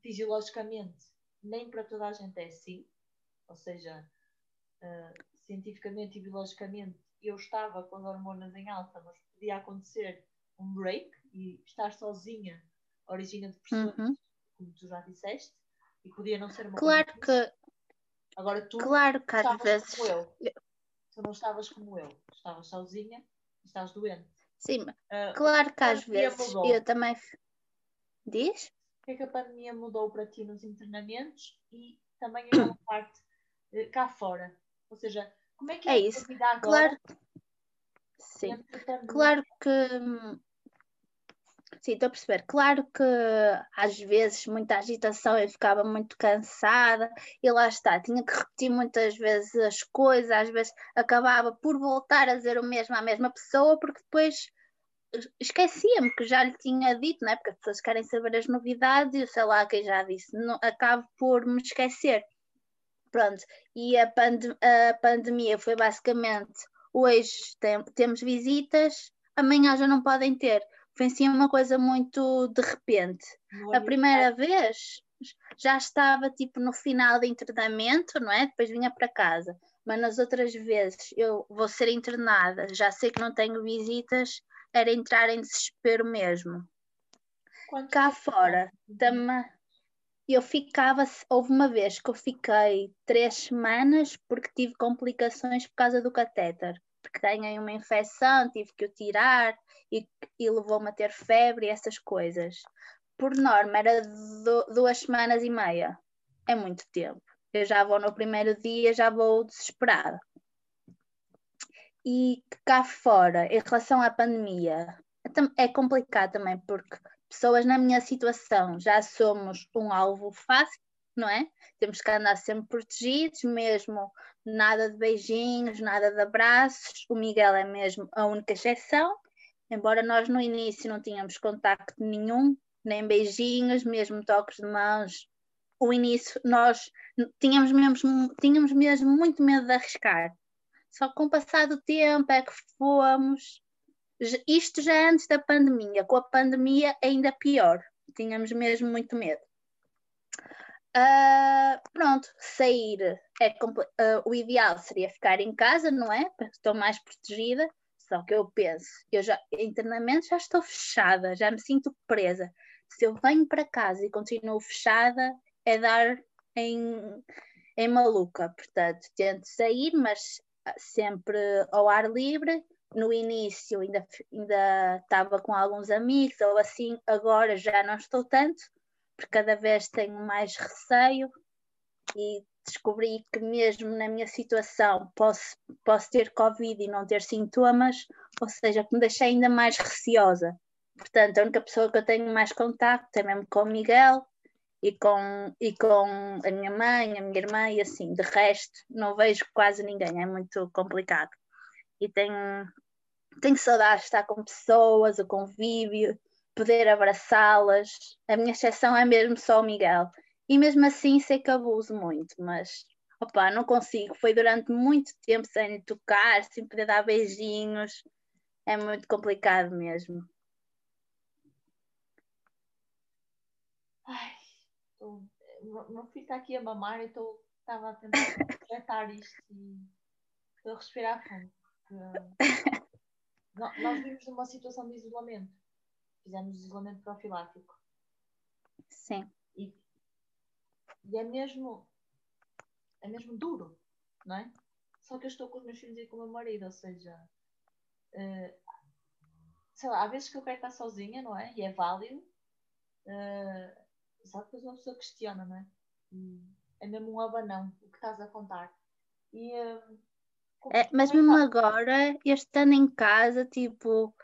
fisiologicamente, nem para toda a gente é assim, ou seja, uh, cientificamente e biologicamente, eu estava com as hormonas em alta, mas podia acontecer um break e estar sozinha origina depressões, uhum. como tu já disseste, e podia não ser uma Claro que. Agora tu claro que às vezes. Como eu. Tu não estavas como eu, estavas sozinha e estás doente. Sim, uh, claro que às vezes mudou? eu também. Diz? O que é que a pandemia mudou para ti nos internamentos e também aquela parte uh, cá fora? Ou seja, como é que é, é isso? Agora claro. Sim. Claro que hum, Sim, estou a perceber. Claro que às vezes muita agitação eu ficava muito cansada e lá está, tinha que repetir muitas vezes as coisas, às vezes acabava por voltar a dizer o mesmo à mesma pessoa, porque depois esquecia-me que já lhe tinha dito, não é? Porque as pessoas querem saber as novidades e eu sei lá quem já disse, não, acabo por me esquecer. Pronto, e a, pande a pandemia foi basicamente hoje tem, temos visitas, amanhã já não podem ter foi assim uma coisa muito de repente. a primeira vez já estava tipo no final de internamento, não é? Depois vinha para casa. Mas nas outras vezes eu vou ser internada, já sei que não tenho visitas, era entrar em desespero mesmo. Quanto Cá fora, também eu ficava, houve uma vez que eu fiquei três semanas porque tive complicações por causa do catéter porque ganhei uma infecção, tive que o tirar e, e levou-me a ter febre e essas coisas. Por norma, era do, duas semanas e meia. É muito tempo. Eu já vou no primeiro dia, já vou desesperada. E cá fora, em relação à pandemia, é complicado também, porque pessoas na minha situação já somos um alvo fácil, não é? Temos que andar sempre protegidos, mesmo nada de beijinhos, nada de abraços. O Miguel é mesmo a única exceção, embora nós no início não tínhamos contacto nenhum, nem beijinhos, mesmo toques de mãos. O início nós tínhamos mesmo, tínhamos mesmo muito medo de arriscar. Só com o passar do tempo é que fomos. Isto já antes da pandemia, com a pandemia ainda pior. Tínhamos mesmo muito medo. Uh, pronto, sair é uh, o ideal seria ficar em casa, não é? Estou mais protegida. Só que eu penso, eu já internamente já estou fechada, já me sinto presa. Se eu venho para casa e continuo fechada, é dar em, em maluca. Portanto, tento sair, mas sempre ao ar livre. No início ainda, ainda estava com alguns amigos, ou assim, agora já não estou tanto porque cada vez tenho mais receio e descobri que mesmo na minha situação posso, posso ter Covid e não ter sintomas, ou seja, que me deixei ainda mais receosa. Portanto, a única pessoa que eu tenho mais contato é mesmo com o Miguel e com, e com a minha mãe, a minha irmã e assim. De resto, não vejo quase ninguém, é muito complicado. E tenho, tenho saudades de estar com pessoas, o convívio, poder abraçá-las. A minha exceção é mesmo só o Miguel. E mesmo assim sei que abuso muito, mas opa, não consigo. Foi durante muito tempo sem tocar, sem poder dar beijinhos. É muito complicado mesmo. Ai, meu filho está aqui a mamar e estava a tentar tratar isto e estou a respirar fundo. Porque, nós vimos numa situação de isolamento. Fizemos isolamento profilático. Sim. E, e é mesmo é mesmo duro, não é? Só que eu estou com os meus filhos e com o meu marido, ou seja, uh, sei lá, há vezes que eu quero estar sozinha, não é? E é válido. Uh, só que depois uma pessoa questiona, não é? E é mesmo um abanão o que estás a contar. E, uh, é, mas mesmo agora, este ano em casa, tipo,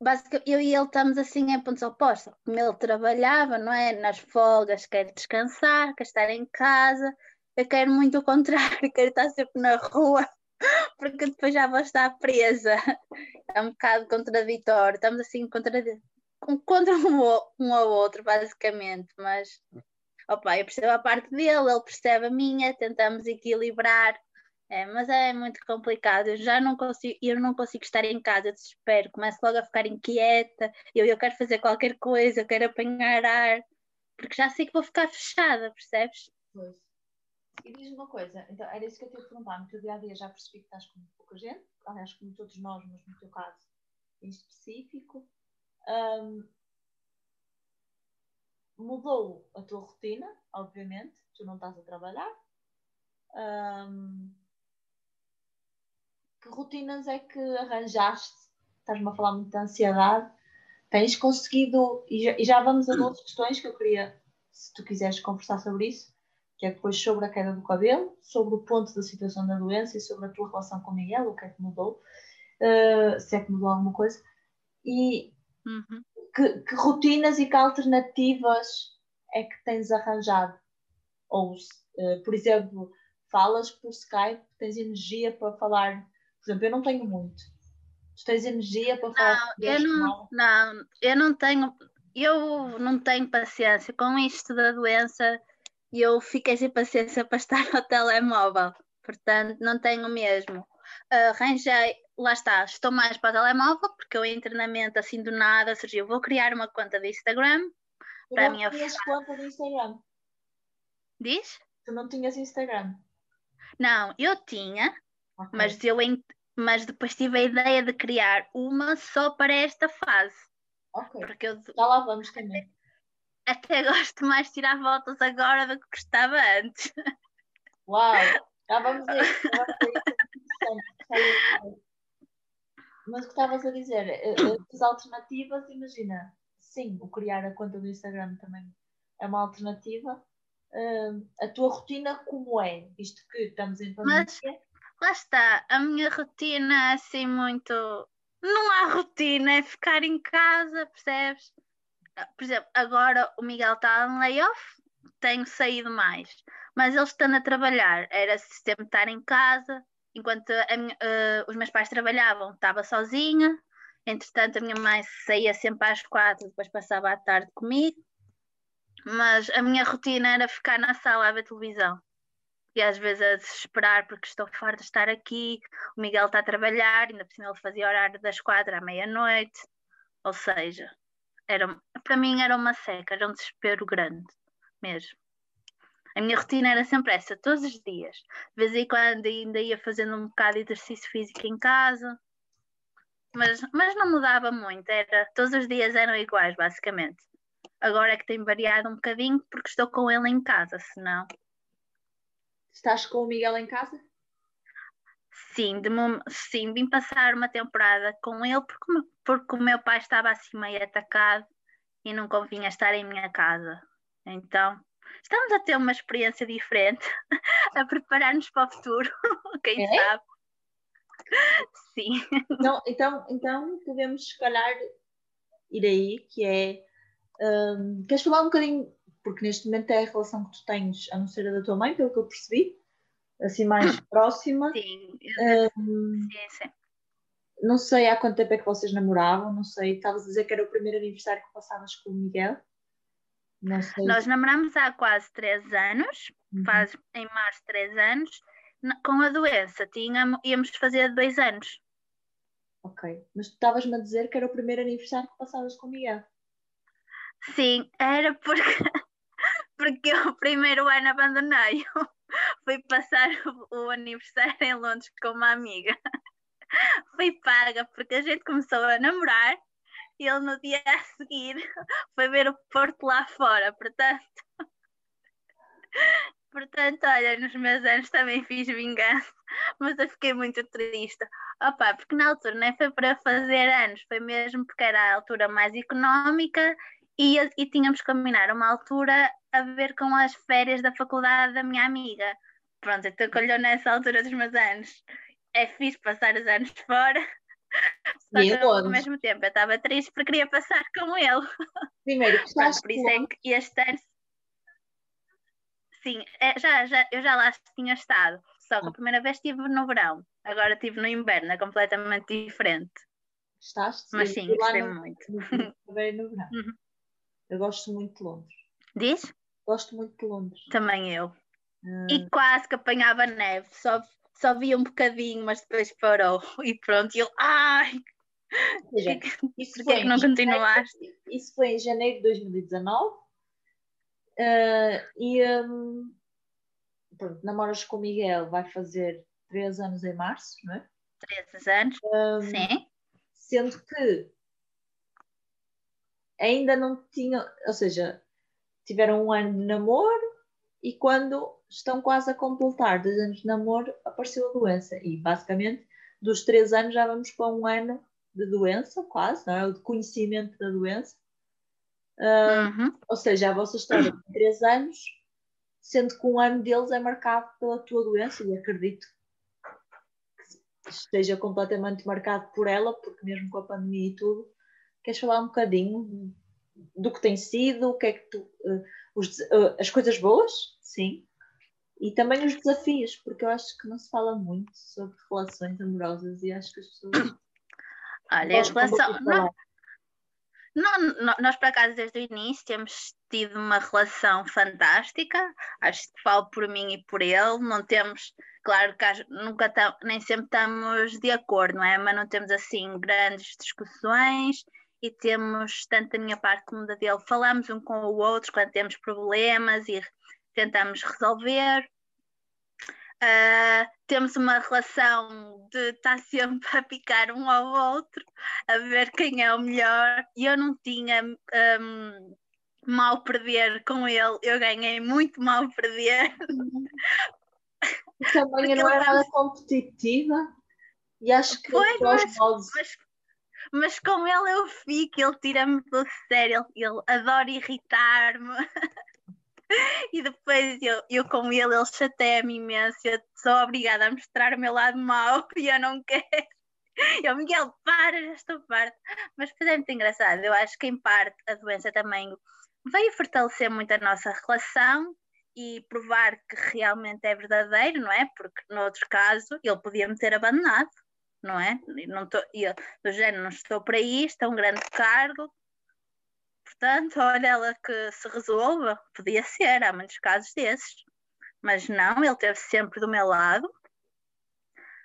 basicamente eu e ele estamos assim em pontos opostos. Como ele trabalhava, não é? Nas folgas, quer descansar, quer estar em casa. Eu quero muito o contrário, quero estar sempre na rua, porque depois já vou estar presa. É um bocado contraditório. Estamos assim contra, contra um, um ao outro, basicamente. Mas, opa, eu percebo a parte dele, ele percebe a minha, tentamos equilibrar é, mas é muito complicado. Eu já não consigo, eu não consigo estar em casa, eu desespero, começo logo a ficar inquieta, eu, eu quero fazer qualquer coisa, eu quero apanhar ar, porque já sei que vou ficar fechada, percebes? Pois. E diz uma coisa, então era isso que eu te ia perguntar, no teu dia a dia já percebi que estás com pouca gente, aliás, como todos nós, mas no teu caso em específico. Um, mudou a tua rotina, obviamente, tu não estás a trabalhar. Um, que rotinas é que arranjaste? Estás-me a falar muito de ansiedade. Tens conseguido, e já, e já vamos a outras questões que eu queria, se tu quiseres conversar sobre isso, que é depois sobre a queda do cabelo, sobre o ponto da situação da doença e sobre a tua relação com o Miguel, o que é que mudou, uh, se é que mudou alguma coisa, e uhum. que, que, rotinas e que alternativas é que tens arranjado? Ou, uh, por exemplo, falas por Skype, tens energia para falar por exemplo, eu não tenho muito. Tu tens energia para falar não, eu não, não, eu não tenho, eu não tenho paciência com isto da doença e eu fiquei sem paciência para estar no telemóvel, portanto não tenho mesmo. Arranjei, lá está, estou mais para o telemóvel porque eu em treinamento assim do nada surgiu, vou criar uma conta de Instagram para a minha tinhas conta de Instagram? Diz? Tu não tinhas Instagram? Não, eu tinha, okay. mas eu, mas depois tive a ideia de criar uma só para esta fase. Ok. Porque eu, Já lá vamos também. Até, até gosto mais de tirar voltas agora do que gostava antes. Uau! Já vamos ver. Mas o que estavas a dizer, eh, eh, as alternativas, imagina, sim, o criar a conta do Instagram também é uma alternativa. Uh, a tua rotina como é? Visto que estamos em pandemia. Mas lá está, a minha rotina é assim muito. Não há rotina, é ficar em casa, percebes? Por exemplo, agora o Miguel está em layoff, tenho saído mais, mas ele estando a trabalhar, era sempre estar em casa, enquanto minha, uh, os meus pais trabalhavam, estava sozinha, entretanto a minha mãe saía sempre às quatro, depois passava a tarde comigo, mas a minha rotina era ficar na sala a ver televisão. E às vezes a desesperar porque estou farta de estar aqui, o Miguel está a trabalhar, ainda por cima ele fazia horário das quatro à meia-noite, ou seja, era, para mim era uma seca, era um desespero grande mesmo. A minha rotina era sempre essa, todos os dias. De vez em quando ainda ia fazendo um bocado de exercício físico em casa, mas, mas não mudava muito, era, todos os dias eram iguais, basicamente. Agora é que tem variado um bocadinho porque estou com ele em casa, senão Estás com o Miguel em casa? Sim, de, sim, vim passar uma temporada com ele porque, porque o meu pai estava assim meio atacado e não convinha estar em minha casa. Então, estamos a ter uma experiência diferente, a preparar-nos para o futuro, quem é? sabe. Sim. Então, então, então podemos, se calhar, ir aí, que é. Um, queres falar um bocadinho, porque neste momento é a relação que tu tens, a não ser a da tua mãe, pelo que eu percebi, assim mais próxima. Sim, um, sim, sim. Não sei há quanto tempo é que vocês namoravam, não sei, estavas a dizer que era o primeiro aniversário que passavas com o Miguel. Nós namoramos há quase três anos, uhum. faz em março três anos, com a doença, tínhamos, íamos fazer dois anos. Ok, mas tu estavas-me a dizer que era o primeiro aniversário que passavas com o Miguel. Sim, era porque, porque eu o primeiro ano abandonei-o. Fui passar o, o aniversário em Londres com uma amiga. Fui paga porque a gente começou a namorar e ele no dia a seguir foi ver o Porto lá fora, portanto. Portanto, olha, nos meus anos também fiz vingança, mas eu fiquei muito triste. Opa, porque na altura nem foi para fazer anos, foi mesmo porque era a altura mais económica e, e tínhamos que combinar uma altura a ver com as férias da faculdade da minha amiga. Pronto, então colheu nessa altura dos meus anos. É fixe passar os anos fora, só que ao mesmo tempo eu estava triste porque queria passar com ele. Primeiro, Pronto, por isso é que este ano. Sim, é, já, já, eu já lá tinha estado. Só que a primeira vez estive no verão, agora estive no inverno, é completamente diferente. Estás? Mas sim, gostei no, muito. No, no verão. Uhum. Eu gosto muito de Londres. Diz? Gosto muito de Londres. Também eu. Hum. E quase que apanhava neve, só, só via um bocadinho, mas depois parou. E pronto, e eu, ai! Seja, isso Porquê que não continuaste? Isso foi em janeiro de 2019. Uh, e um, pronto, namoras com o Miguel, vai fazer três anos em março, não é? Três anos, um, sim. Sendo que ainda não tinham, ou seja, tiveram um ano de namoro e quando estão quase a completar dois anos de namoro, apareceu a doença. E basicamente, dos três anos já vamos para um ano de doença, quase, não é? O de conhecimento da doença. Uh, uhum. Ou seja, a vossa história tem três anos, sendo que um ano deles é marcado pela tua doença, e acredito que esteja completamente marcado por ela, porque mesmo com a pandemia e tudo, queres falar um bocadinho do que tem sido, o que é que tu, uh, os, uh, as coisas boas, sim, e também os desafios, porque eu acho que não se fala muito sobre relações amorosas e acho que as pessoas. Olha, as relações. Não, não, nós, por acaso, desde o início temos tido uma relação fantástica. Acho que falo por mim e por ele. Não temos, claro que nunca tam, nem sempre estamos de acordo, não é? Mas não temos assim grandes discussões e temos, tanto da minha parte como da dele, falamos um com o outro quando temos problemas e tentamos resolver. Uh, temos uma relação de estar sempre a picar um ao outro, a ver quem é o melhor. E eu não tinha um, mal perder com ele, eu ganhei muito mal perder. Também eu não era nada competitiva e acho que foi, mas, mas, mas, com ele eu fico, ele tira-me do sério, ele, ele adora irritar-me. e depois eu, eu com ele, ele chateia-me imenso, eu sou obrigada a mostrar o meu lado mau e eu não quero. Eu, Miguel, para, já estou parte. Mas depois é muito engraçado, eu acho que em parte a doença também veio fortalecer muito a nossa relação e provar que realmente é verdadeiro, não é? Porque no outro caso ele podia me ter abandonado, não é? Não tô, eu, do género, não estou para isto, é um grande cargo, Portanto, olha ela que se resolva, podia ser, há muitos casos desses. Mas não, ele esteve sempre do meu lado,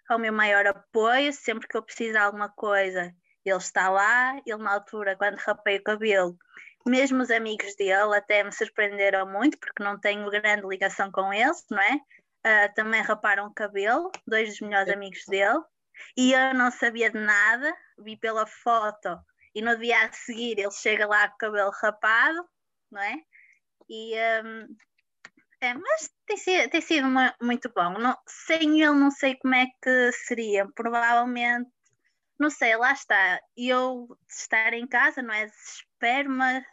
ao meu maior apoio, sempre que eu preciso de alguma coisa, ele está lá. Ele, na altura, quando rapei o cabelo, mesmo os amigos dele até me surpreenderam muito, porque não tenho grande ligação com eles, não é? Uh, também raparam o cabelo, dois dos melhores amigos dele, e eu não sabia de nada, vi pela foto e no dia a seguir ele chega lá com o cabelo rapado, não é? E, um, é mas tem sido, tem sido muito bom. Não, sem ele não sei como é que seria, provavelmente, não sei, lá está. Eu estar em casa, não é desespero, mas,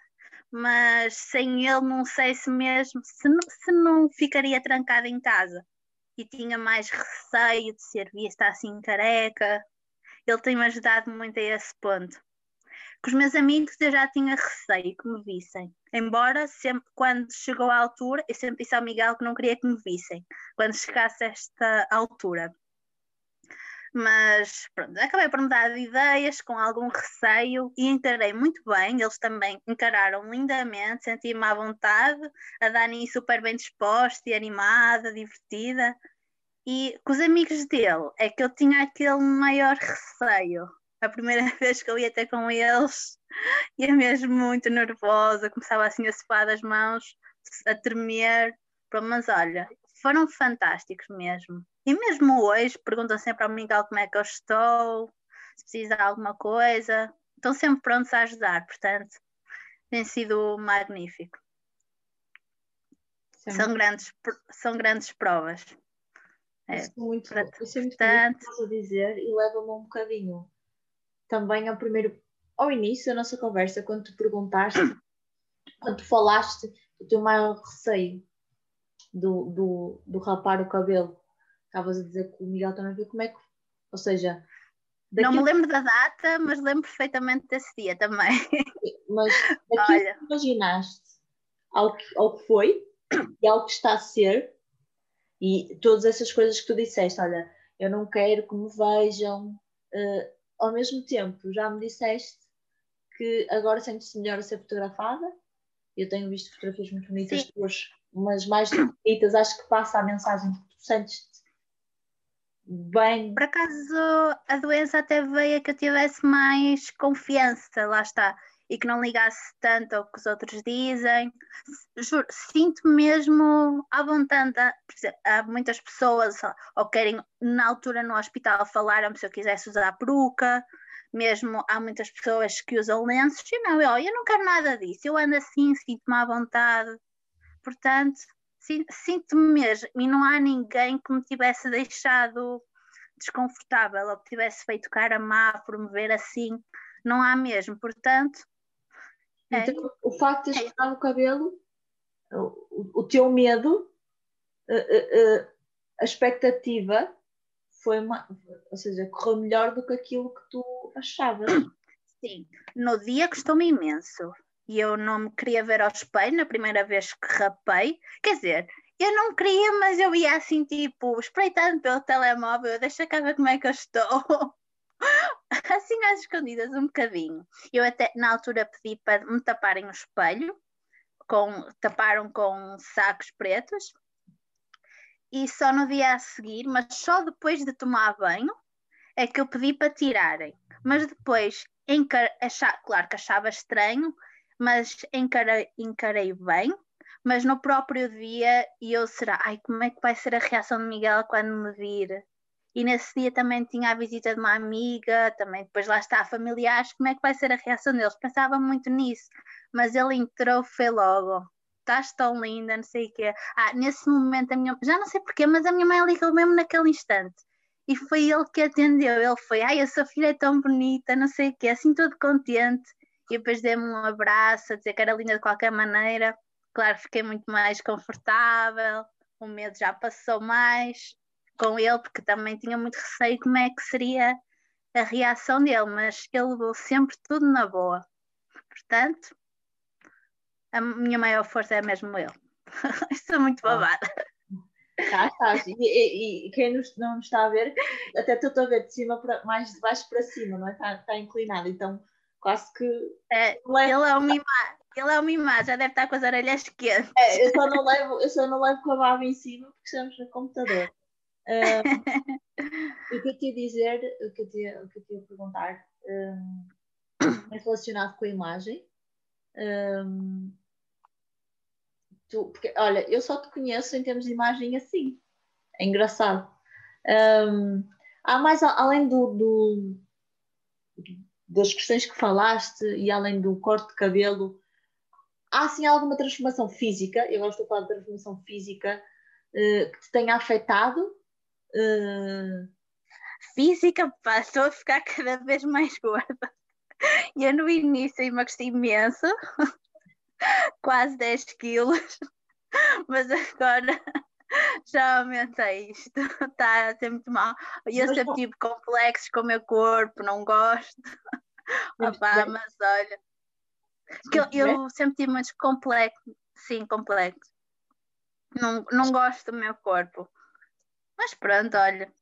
mas sem ele não sei se mesmo, se não, se não ficaria trancada em casa e tinha mais receio de ser vista assim careca. Ele tem-me ajudado muito a esse ponto. Com os meus amigos eu já tinha receio que me vissem. Embora sempre, quando chegou à altura, eu sempre disse ao Miguel que não queria que me vissem, quando chegasse a esta altura. Mas pronto, acabei por mudar de ideias com algum receio e encarei muito bem. Eles também encararam lindamente, senti-me à vontade, a Dani super bem disposta e animada, divertida. E com os amigos dele é que eu tinha aquele maior receio. A primeira vez que eu ia ter com eles, ia mesmo muito nervosa, começava assim a suar das mãos, a tremer. Mas olha, foram fantásticos mesmo. E mesmo hoje perguntam sempre ao Miguel como é que eu estou, se precisa de alguma coisa. Estão sempre prontos a ajudar, portanto, tem sido magnífico. São grandes, são grandes provas. É, isso é muito, isso é muito portanto, a dizer e leva-me um bocadinho também ao primeiro, ao início da nossa conversa, quando tu perguntaste, quando tu falaste do teu maior receio do, do, do rapar o cabelo. Estavas a dizer que o Miguel também viu como é que. Ou seja. Não me lembro da data, mas lembro perfeitamente desse dia também. Mas daquilo Olha. que imaginaste ao que, ao que foi e ao que está a ser, e todas essas coisas que tu disseste, olha, eu não quero que me vejam, uh, ao mesmo tempo já me disseste que agora sentes-te melhor a ser fotografada. Eu tenho visto fotografias muito bonitas tuas mas mais bonitas, acho que passa a mensagem que tu sentes bem. Por acaso a doença até veio a que eu tivesse mais confiança, lá está, e que não ligasse tanto ao que os outros dizem. Juro, sinto mesmo à vontade. Há muitas pessoas ou querem, na altura no hospital, falaram se eu quisesse usar peruca. Mesmo há muitas pessoas que usam lenços, e não, eu, eu não quero nada disso, eu ando assim, sinto-me à vontade portanto, sinto-me mesmo, e não há ninguém que me tivesse deixado desconfortável ou que tivesse feito cara má por me ver assim, não há mesmo, portanto. É. Então, o facto de teres é. o cabelo, o, o teu medo, a, a, a expectativa foi uma, ou seja, correu melhor do que aquilo que tu achavas. Sim, no dia custou-me imenso e eu não me queria ver ao espelho na primeira vez que rapei. Quer dizer, eu não queria, mas eu ia assim, tipo, espreitando pelo telemóvel, deixa cá ver como é que eu estou. assim às escondidas, um bocadinho. Eu até na altura pedi para me taparem o espelho, com, taparam com sacos pretos, e só no dia a seguir, mas só depois de tomar banho, é que eu pedi para tirarem. Mas depois, achar, claro que achava estranho, mas encarei, encarei bem. Mas no próprio dia eu será, ai, como é que vai ser a reação de Miguel quando me vir? E nesse dia também tinha a visita de uma amiga, também depois lá está familiares, como é que vai ser a reação deles? Pensava muito nisso, mas ele entrou, foi logo, estás tão linda, não sei o quê. Ah, nesse momento a minha, já não sei porquê, mas a minha mãe ligou mesmo naquele instante. E foi ele que atendeu, ele foi, ai, a sua filha é tão bonita, não sei o quê, assim todo contente e depois dei-me um abraço a dizer que era linda de qualquer maneira. Claro, fiquei muito mais confortável, o medo já passou mais com ele, porque também tinha muito receio como é que seria a reação dele, mas ele levou sempre tudo na boa. Portanto, a minha maior força é mesmo ele. Estou muito babada. Tá, estás. E, e, e, quem nos, não nos está a ver, até estou a ver de cima para, mais de baixo para cima, não é? Está, está inclinado. Então, quase que. É, ele é um mimado, ele é um mimado, já deve estar com as orelhas quentes. É, eu só não levo, eu só não levo com a barba em cima porque estamos no computador. Um, o que eu te ia dizer, o que eu te, o que eu te ia perguntar um, é relacionado com a imagem. Um, tu, porque, olha, eu só te conheço em termos de imagem assim. É engraçado. Um, há mais, além do, do, das questões que falaste e além do corte de cabelo, há assim alguma transformação física, eu gosto de falar de transformação física, uh, que te tenha afetado? Uh... Física, pá, estou a ficar cada vez mais gorda. E eu no início emagreci imenso. quase 10 quilos, mas agora já aumentei isto, está a ser muito mal. E eu sempre tive complexos com o meu corpo, não gosto. Opa, mas olha, que eu, eu sempre tive muitos complexos, sim, complexos. Não, não gosto do meu corpo. Mas pronto, olha.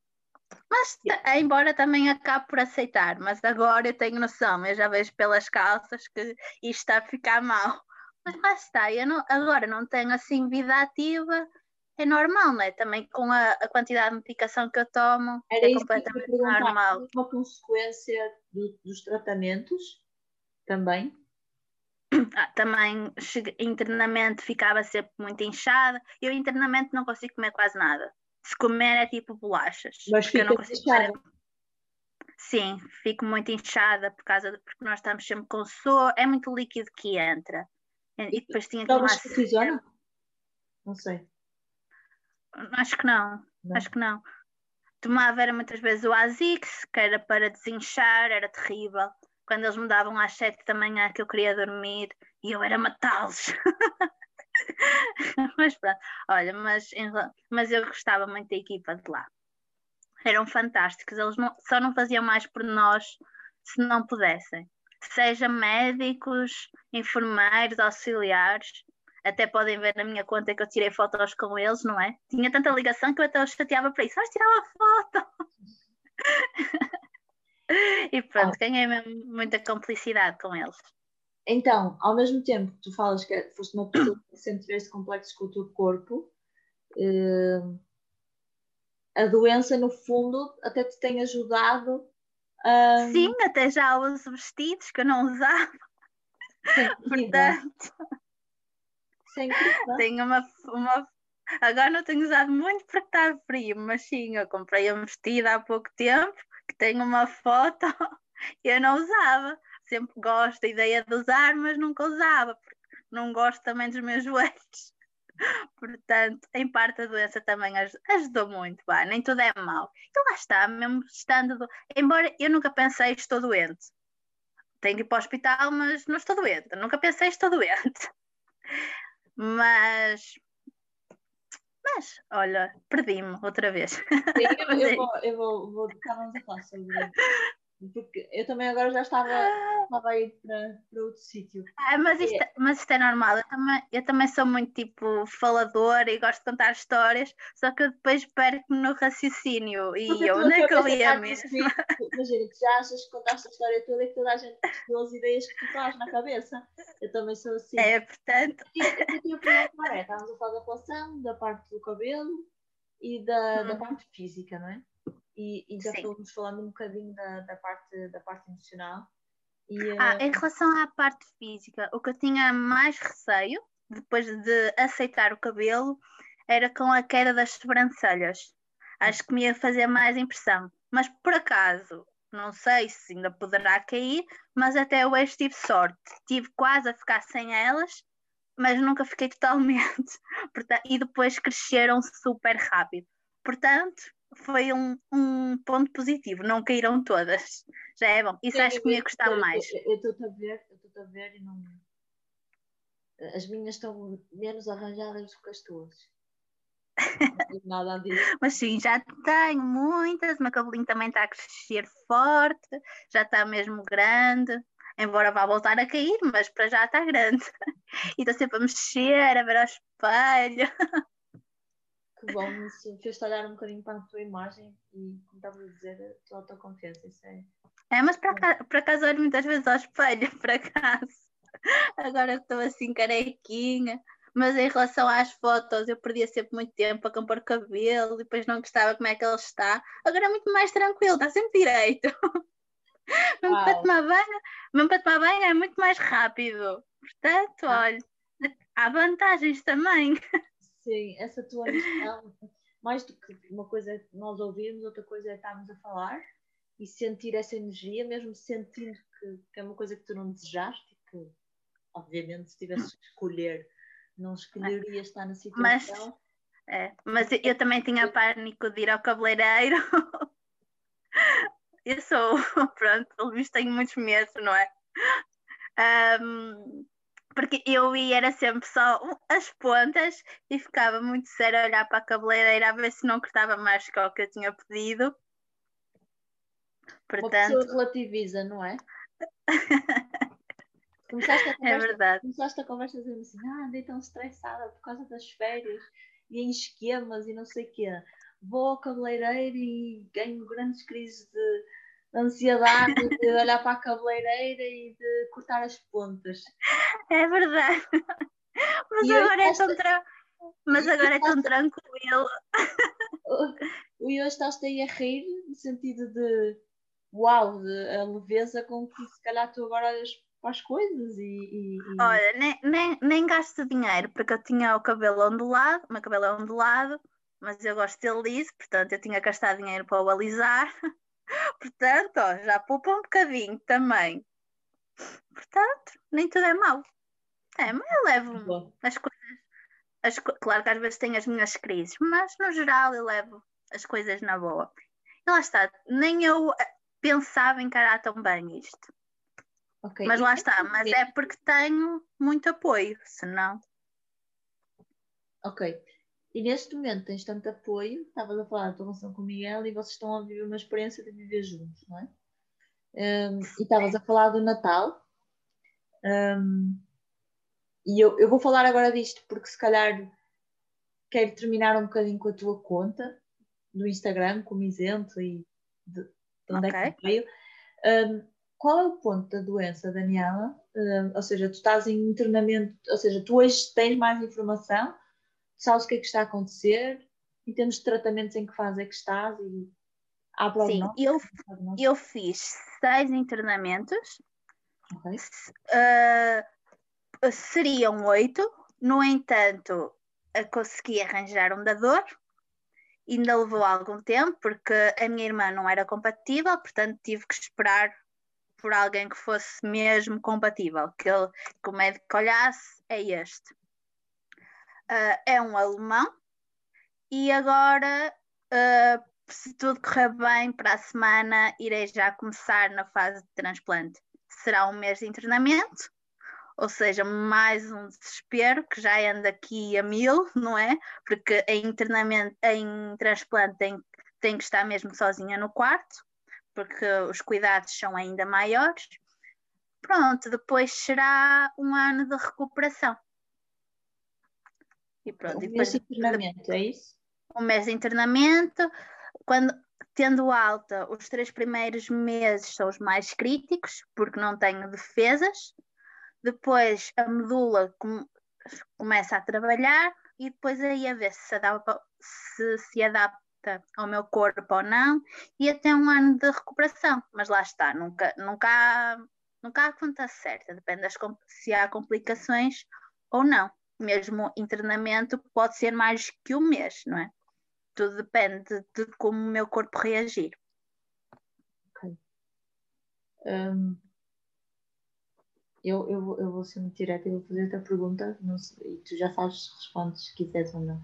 Mas embora também acabe por aceitar, mas agora eu tenho noção, eu já vejo pelas calças que isto está a ficar mal. Mas lá está, eu não, agora não tenho assim vida ativa, é normal, não é? Também com a, a quantidade de medicação que eu tomo, Era é completamente normal. Uma consequência do, dos tratamentos também? Ah, também internamente ficava sempre muito inchada. Eu internamente não consigo comer quase nada. Se comer é tipo bolachas. Mas fica eu não consigo inchada. Comer. Sim, fico muito inchada por causa de, porque nós estamos sempre com soa, é muito líquido que entra. E, depois tinha que tomar. Não sei. Acho que não, não. acho que não. Tomava era muitas vezes o Azix, que era para desinchar, era terrível. Quando eles me davam às sete da manhã que eu queria dormir e eu era matá-los. mas pronto, olha, mas, mas eu gostava muito da equipa de lá. Eram fantásticos, eles não, só não faziam mais por nós se não pudessem. Seja médicos, enfermeiros, auxiliares, até podem ver na minha conta que eu tirei fotos com eles, não é? Tinha tanta ligação que eu até os chateava para isso. Vais tirar uma foto! e pronto, ah. ganhei muita complicidade com eles. Então, ao mesmo tempo que tu falas que foste uma pessoa que sempre tiveste complexos com o teu corpo, eh, a doença, no fundo, até te tem ajudado a. Sim, até já uso vestidos que eu não usava. Sim, Portanto. Tenho uma, uma. Agora não tenho usado muito porque está frio, mas sim, eu comprei um vestido há pouco tempo que tem uma foto e eu não usava. Sempre gosto da ideia de usar, mas nunca usava, porque não gosto também dos meus joelhos. Portanto, em parte a doença também ajudou muito, nem tudo é mau. E lá está, mesmo estando. Do... Embora eu nunca pensei estou doente. Tenho que ir para o hospital, mas não estou doente. nunca pensei estou doente. Mas. Mas, olha, perdi-me outra vez. Sim, eu, eu, vou, eu vou, vou, estávamos a falar sobre porque eu também agora já estava, estava a ir para, para outro sítio. Ah, mas, isto, é. mas isto é normal. Eu também, eu também sou muito tipo faladora e gosto de contar histórias, só que eu depois perco-me no raciocínio e porque eu nem que eu ia mesmo. Imagina, tu já achas que contaste a história toda e que toda a gente percebeu as ideias que tu faz na cabeça. Eu também sou assim. É, portanto. E é, estávamos a falar da relação, da parte do cabelo e da, da parte física, não é? E, e já Sim. fomos falando um bocadinho da, da, parte, da parte emocional. E, ah, uh... Em relação à parte física, o que eu tinha mais receio, depois de aceitar o cabelo, era com a queda das sobrancelhas. Acho que me ia fazer mais impressão. Mas por acaso, não sei se ainda poderá cair, mas até hoje tive sorte. Tive quase a ficar sem elas, mas nunca fiquei totalmente. e depois cresceram super rápido. Portanto, foi um, um ponto positivo, não caíram todas. Já é bom. Isso acho que me ia gostar mais. Eu estou-te a ver, eu estou a ver e não. As minhas estão menos arranjadas do que as tuas. Nada disso. Mas sim, já tenho muitas. O meu cabelinho também está a crescer forte, já está mesmo grande. Embora vá voltar a cair, mas para já está grande. E estou sempre a mexer, a ver ao espelho. que bom, isso fez-te olhar um bocadinho para a tua imagem e, como estava a dizer, a tua autoconfiança. Isso é. É, mas por acaso, por acaso olho muitas vezes ao espelho, por acaso. Agora estou assim carequinha. Mas em relação às fotos, eu perdia sempre muito tempo a compor cabelo e depois não gostava como é que ele está. Agora é muito mais tranquilo, está sempre direito. mesmo, para tomar banho, mesmo para tomar banho é muito mais rápido. Portanto, ah. olha, há vantagens também. Sim, essa tua missão, mais do que uma coisa é nós ouvirmos, outra coisa é estarmos a falar e sentir essa energia, mesmo sentindo que, que é uma coisa que tu não desejaste, que obviamente se tivesses que escolher, não escolherias estar na situação. Mas, é, mas eu também tinha pânico de ir ao cabeleireiro. eu sou, pronto, pelo visto tenho muitos medos, não é? Um, porque eu ia era sempre só as pontas e ficava muito sério a olhar para a cabeleireira a ver se não cortava mais que o que eu tinha pedido. Portanto... Uma pessoa relativiza, não é? Começaste a é conversa, é verdade. Começaste a conversa dizendo assim, ah, andei tão estressada por causa das férias e em esquemas e não sei o quê. Vou ao cabeleireiro e ganho grandes crises de ansiedade de olhar para a cabeleireira e de cortar as pontas. É verdade. Mas e agora é tão tra... Mas agora é tão tranquilo. E hoje estás aí a rir, no sentido de uau, de a leveza com que se calhar tu agora olhas para as coisas e. e, e... Olha, nem, nem, nem gasto dinheiro, porque eu tinha o cabelo ondulado, o meu cabelo é ondulado, mas eu gosto dele liso, portanto eu tinha que gastar dinheiro para o alisar. Portanto, ó, já poupa um bocadinho também. Portanto, nem tudo é mau. É, mas eu levo as coisas. As, claro que às vezes tenho as minhas crises, mas no geral eu levo as coisas na boa. E lá está, nem eu eh, pensava encarar tão bem isto. Okay. Mas lá está, mas é porque tenho muito apoio, senão. Ok. E neste momento tens tanto apoio, estavas a falar da tua relação com o Miguel e vocês estão a viver uma experiência de viver juntos, não é? Um, e estavas a falar do Natal. Um, e eu, eu vou falar agora disto porque se calhar quero terminar um bocadinho com a tua conta do Instagram como exemplo e de, de onde okay. é que veio. Um, qual é o ponto da doença, Daniela? ou seja, tu estás em internamento, ou seja, tu hoje tens mais informação sabes o que é que está a acontecer, em termos de tratamentos em que fase é que estás e há Sim, eu, eu fiz seis internamentos, okay. uh, seriam oito, no entanto, consegui arranjar um dador, ainda levou algum tempo, porque a minha irmã não era compatível, portanto tive que esperar por alguém que fosse mesmo compatível, que, ele, que o médico olhasse, é este uh, é um alemão e agora, uh, se tudo correr bem, para a semana irei já começar na fase de transplante. Será um mês de internamento, ou seja, mais um desespero que já anda aqui a mil, não é? Porque em internamento, em transplante tem, tem que estar mesmo sozinha no quarto, porque os cuidados são ainda maiores. Pronto, depois será um ano de recuperação. E pronto. Um mês de internamento, é isso? Um mês de internamento. Quando, tendo alta, os três primeiros meses são os mais críticos, porque não tenho defesas. Depois a medula com, começa a trabalhar e depois aí a ver se se adapta, se, se adapta ao meu corpo ou não, e até um ano de recuperação. Mas lá está, nunca, nunca, há, nunca há conta certa, depende das, se há complicações ou não mesmo internamento pode ser mais que um mês, não é? Tudo depende de como o meu corpo reagir. Ok. Um, eu, eu, eu vou ser muito direta e vou fazer a pergunta sei, e tu já sabes se respondes se quiseres ou não.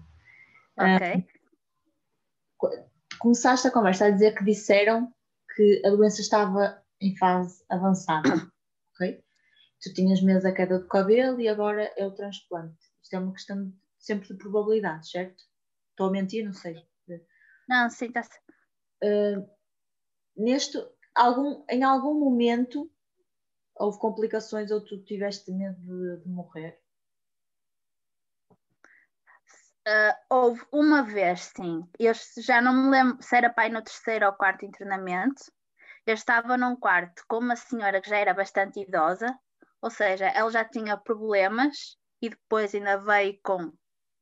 Ok. Um, começaste a conversa a dizer que disseram que a doença estava em fase avançada, ok? Tu tinhas medo da queda do cabelo e agora é o transplante. Isto é uma questão de, sempre de probabilidade, certo? Estou a mentir, não sei. Não, sim, está uh, Neste, algum, em algum momento houve complicações ou tu tiveste medo de, de morrer? Uh, houve uma vez, sim. Eu já não me lembro se era pai no terceiro ou quarto internamento. Eu estava num quarto com uma senhora que já era bastante idosa, ou seja, ela já tinha problemas e depois ainda veio com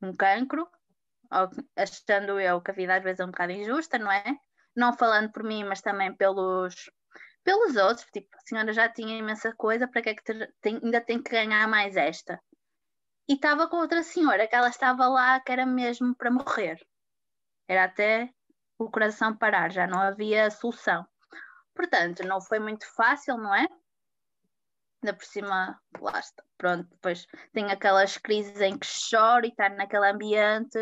um cancro, achando eu que a vida às vezes é um bocado injusta, não é? Não falando por mim, mas também pelos, pelos outros, tipo, a senhora já tinha imensa coisa, para que é que tem, ainda tem que ganhar mais esta? E estava com outra senhora, que ela estava lá, que era mesmo para morrer. Era até o coração parar, já não havia solução. Portanto, não foi muito fácil, não é? Ainda por cima, lá está, pronto, depois tem aquelas crises em que choro e estar naquele ambiente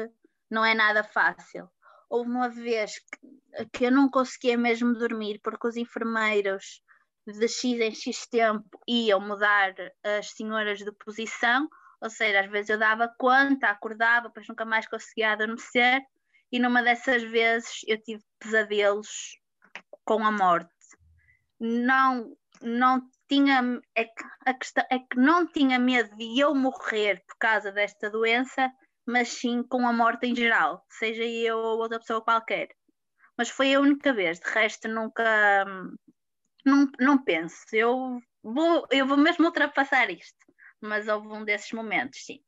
não é nada fácil. Houve uma vez que, que eu não conseguia mesmo dormir porque os enfermeiros de X em X tempo iam mudar as senhoras de posição, ou seja, às vezes eu dava conta, acordava, depois nunca mais conseguia adormecer, e numa dessas vezes eu tive pesadelos com a morte. Não, não tinha, é que, a questão é que não tinha medo de eu morrer por causa desta doença, mas sim com a morte em geral, seja eu ou outra pessoa qualquer. Mas foi a única vez, de resto nunca, não, não penso, eu vou, eu vou mesmo ultrapassar isto, mas houve um desses momentos, sim.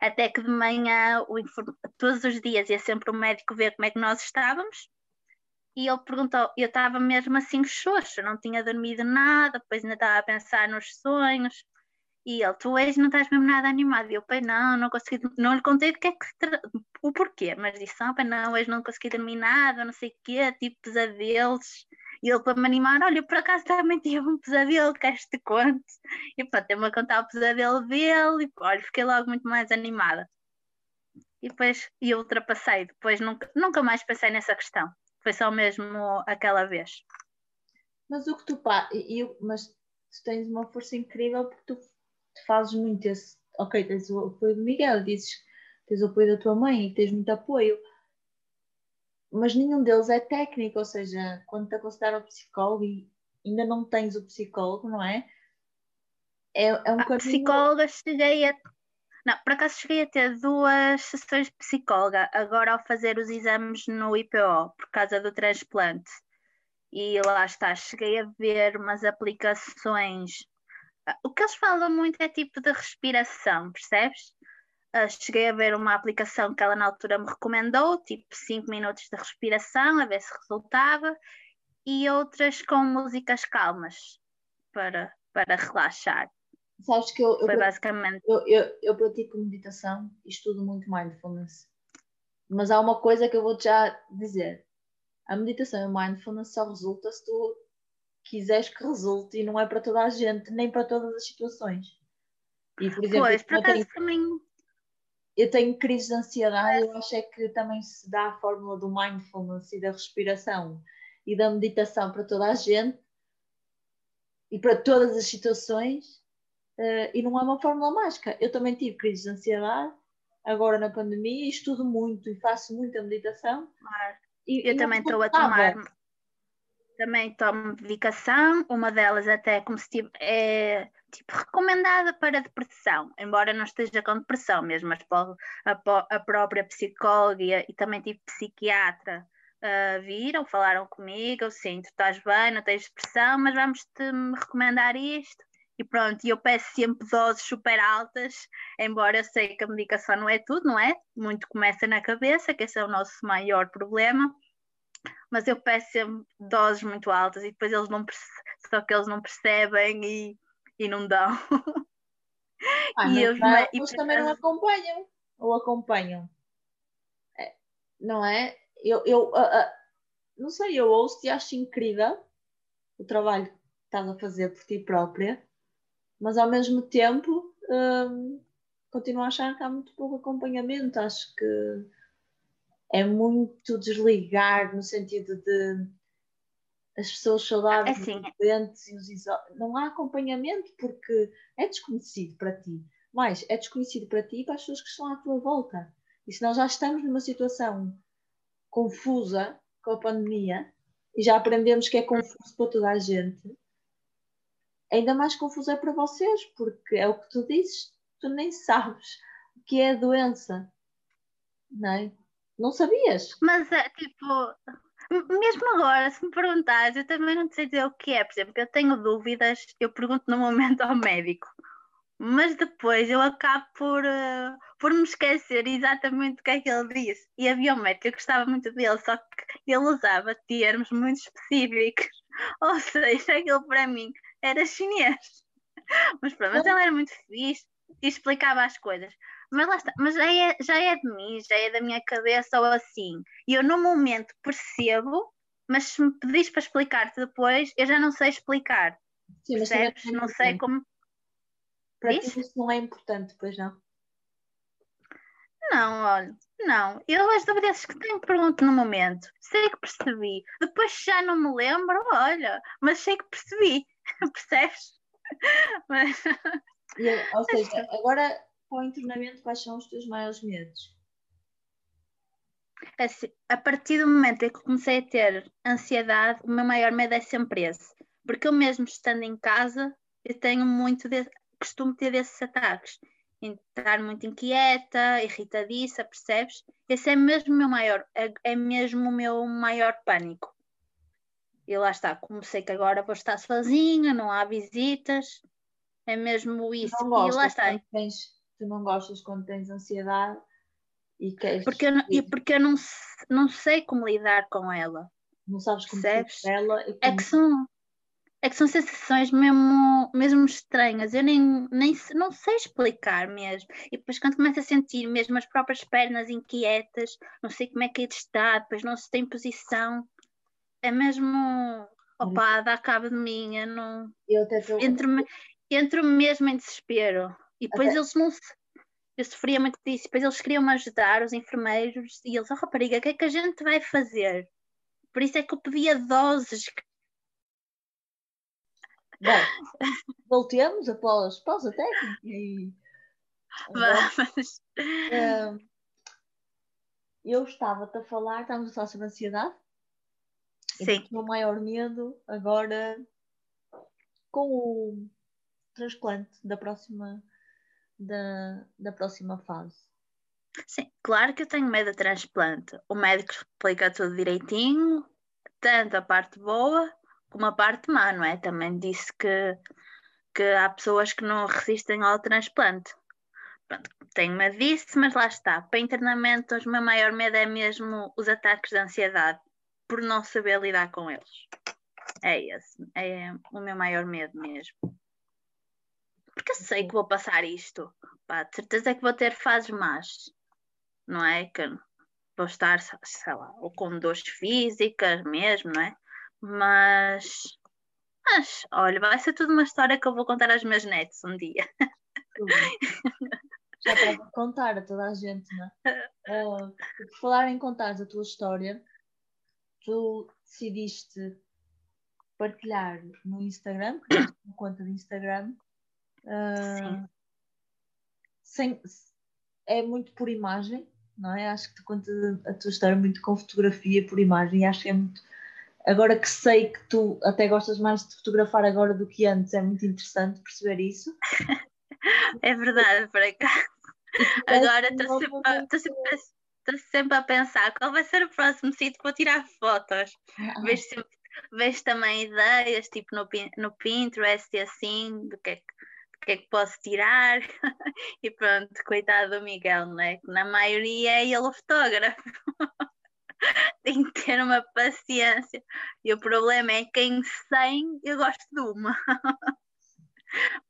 Até que de manhã, o, todos os dias, ia sempre o médico ver como é que nós estávamos, e ele perguntou, eu estava mesmo assim xoxa, não tinha dormido nada, depois ainda estava a pensar nos sonhos, e ele, tu hoje não estás mesmo nada animado. E eu, pai, não, não consegui, não lhe contei o que é que o porquê, mas disse, ah, pai, não, hoje não consegui dormir nada, não sei o quê, tipo pesadelos. E ele para me animar, olha, por acaso também tive um pesadelo, queres te conte? E pronto, tem-me a contar o pesadelo dele, e olha, fiquei logo muito mais animada. E depois eu ultrapassei, depois nunca, nunca mais pensei nessa questão. Foi só mesmo aquela vez. Mas o que tu eu, mas tu tens uma força incrível porque tu, tu fazes muito esse. Ok, tens o apoio do Miguel, dizes tens o apoio da tua mãe e tens muito apoio, mas nenhum deles é técnico, ou seja, quando te aconselhar ao psicólogo e ainda não tens o psicólogo, não é? É, é um a psicóloga cheguei a. Não, por acaso cheguei a ter duas sessões de psicóloga, agora ao fazer os exames no IPO, por causa do transplante. E lá está, cheguei a ver umas aplicações. O que eles falam muito é tipo de respiração, percebes? Uh, cheguei a ver uma aplicação que ela na altura me recomendou, tipo 5 minutos de respiração, a ver se resultava, e outras com músicas calmas para, para relaxar. Sabes que eu, Foi eu, basicamente. Eu, eu, eu pratico meditação e estudo muito mindfulness. Mas há uma coisa que eu vou já dizer: a meditação e o mindfulness só resulta se tu quiseres que resulte e não é para toda a gente, nem para todas as situações. E, por exemplo, pois, por acaso também eu tenho crise de ansiedade, eu acho é que também se dá a fórmula do mindfulness e da respiração e da meditação para toda a gente e para todas as situações uh, e não é uma fórmula mágica. Eu também tive crise de ansiedade agora na pandemia e estudo muito e faço muita meditação. Claro. E, eu e também estou a tomar também tomo medicação, uma delas até como se tive, é tipo, recomendada para depressão, embora não esteja com depressão mesmo, mas a, a própria psicóloga e também tive psiquiatra uh, viram, falaram comigo, sim, tu estás bem, não tens depressão, mas vamos-te recomendar isto. E pronto, eu peço sempre doses super altas, embora eu sei que a medicação não é tudo, não é? Muito começa na cabeça, que esse é o nosso maior problema mas eu peço sempre doses muito altas e depois eles não só que eles não percebem e, e não dão. Ah, e eu, mas e também não acompanham ou acompanham. É, não é? Eu, eu uh, uh, não sei, eu ouço e acho incrível o trabalho que estás a fazer por ti própria, mas ao mesmo tempo um, continuo a achar que há muito pouco acompanhamento. Acho que é muito desligar no sentido de as pessoas saudáveis, assim, os doentes e os isolados. Não há acompanhamento porque é desconhecido para ti. Mas é desconhecido para ti e para as pessoas que estão à tua volta. E se nós já estamos numa situação confusa com a pandemia e já aprendemos que é confuso para toda a gente, ainda mais confuso é para vocês, porque é o que tu dizes, tu nem sabes o que é a doença. Não é? Não sabias? Mas é tipo, mesmo agora, se me perguntares, eu também não sei dizer o que é. Por exemplo, eu tenho dúvidas, eu pergunto no momento ao médico, mas depois eu acabo por, uh, por me esquecer exatamente o que é que ele disse. E havia um médico, eu gostava muito dele, só que ele usava termos muito específicos. Ou seja, aquilo para mim era chinês. Mas pronto, mas ele era muito fixe e explicava as coisas. Mas lá está, mas já é, já é de mim, já é da minha cabeça ou assim. E eu no momento percebo, mas se me pedis para explicar-te depois, eu já não sei explicar. Sim, mas percebes? Não, não sei como. Para ti isso não é importante, pois não? Não, olha, Não, eu as dúvidas que tenho pergunto no momento. Sei que percebi. Depois já não me lembro, olha, mas sei que percebi. Percebes? Mas... Ou seja, agora com o internamento, quais são os teus maiores medos? Assim, a partir do momento em que comecei a ter ansiedade, o meu maior medo é sempre esse. Porque eu mesmo estando em casa, eu tenho muito, de, costumo ter desses ataques estar muito inquieta, irritadiça, percebes? Esse é mesmo o meu maior, é, é mesmo o meu maior pânico. E lá está, como sei que agora vou estar sozinha, não há visitas, é mesmo isso. Não gostas, e lá está. Tens, tu não gostas quando tens ansiedade e queres. Porque eu, e porque eu não, não sei como lidar com ela. Não sabes como percebes? ela. Como... É que são, é que são sensações mesmo, mesmo estranhas, eu nem, nem não sei explicar mesmo. E depois quando começo a sentir mesmo as próprias pernas inquietas, não sei como é que é de estar, depois não se tem posição, é mesmo opa, dá cabo de mim, eu não. Eu até tô... entro, entro mesmo em desespero. E depois até... eles não eu sofria muito disso, depois eles queriam me ajudar, os enfermeiros, e eles, oh rapariga, o que é que a gente vai fazer? Por isso é que eu pedia doses Bom, voltemos após pausa técnica e. Vamos. Uh, eu estava-te a falar, estávamos a falar sobre ansiedade. Sim. O meu maior medo agora com o transplante da próxima, da, da próxima fase. Sim, claro que eu tenho medo de transplante. O médico explica tudo direitinho, tanto a parte boa uma parte má, não é? Também disse que, que há pessoas que não resistem ao transplante. Pronto, tenho medo disso, mas lá está. Para internamento, o meu maior medo é mesmo os ataques de ansiedade, por não saber lidar com eles. É esse, é o meu maior medo mesmo. Porque eu sei que vou passar isto. Pá, de certeza que vou ter fases más, não é? Que vou estar, sei lá, ou com dores físicas mesmo, não é? Mas, mas, olha, vai ser tudo uma história que eu vou contar aos meus netos um dia. Já para contar a toda a gente, não é? Uh, falar em contar a tua história, tu decidiste partilhar no Instagram, criaste uma conta de Instagram. Uh, sem, é muito por imagem, não é? Acho que tu contas a tua história muito com fotografia por imagem e acho que é muito Agora que sei que tu até gostas mais de fotografar agora do que antes, é muito interessante perceber isso. é verdade, por acaso. Agora estou sempre, sempre, sempre, a pensar qual vai ser o próximo sítio para tirar fotos. Ah. Vejo, sempre, vejo também ideias, tipo no, no Pinterest e assim, do que é que que é que posso tirar? e pronto, coitado do Miguel, né? Na maioria é ele o fotógrafo. tem que ter uma paciência. E o problema é que em 100 eu gosto de uma.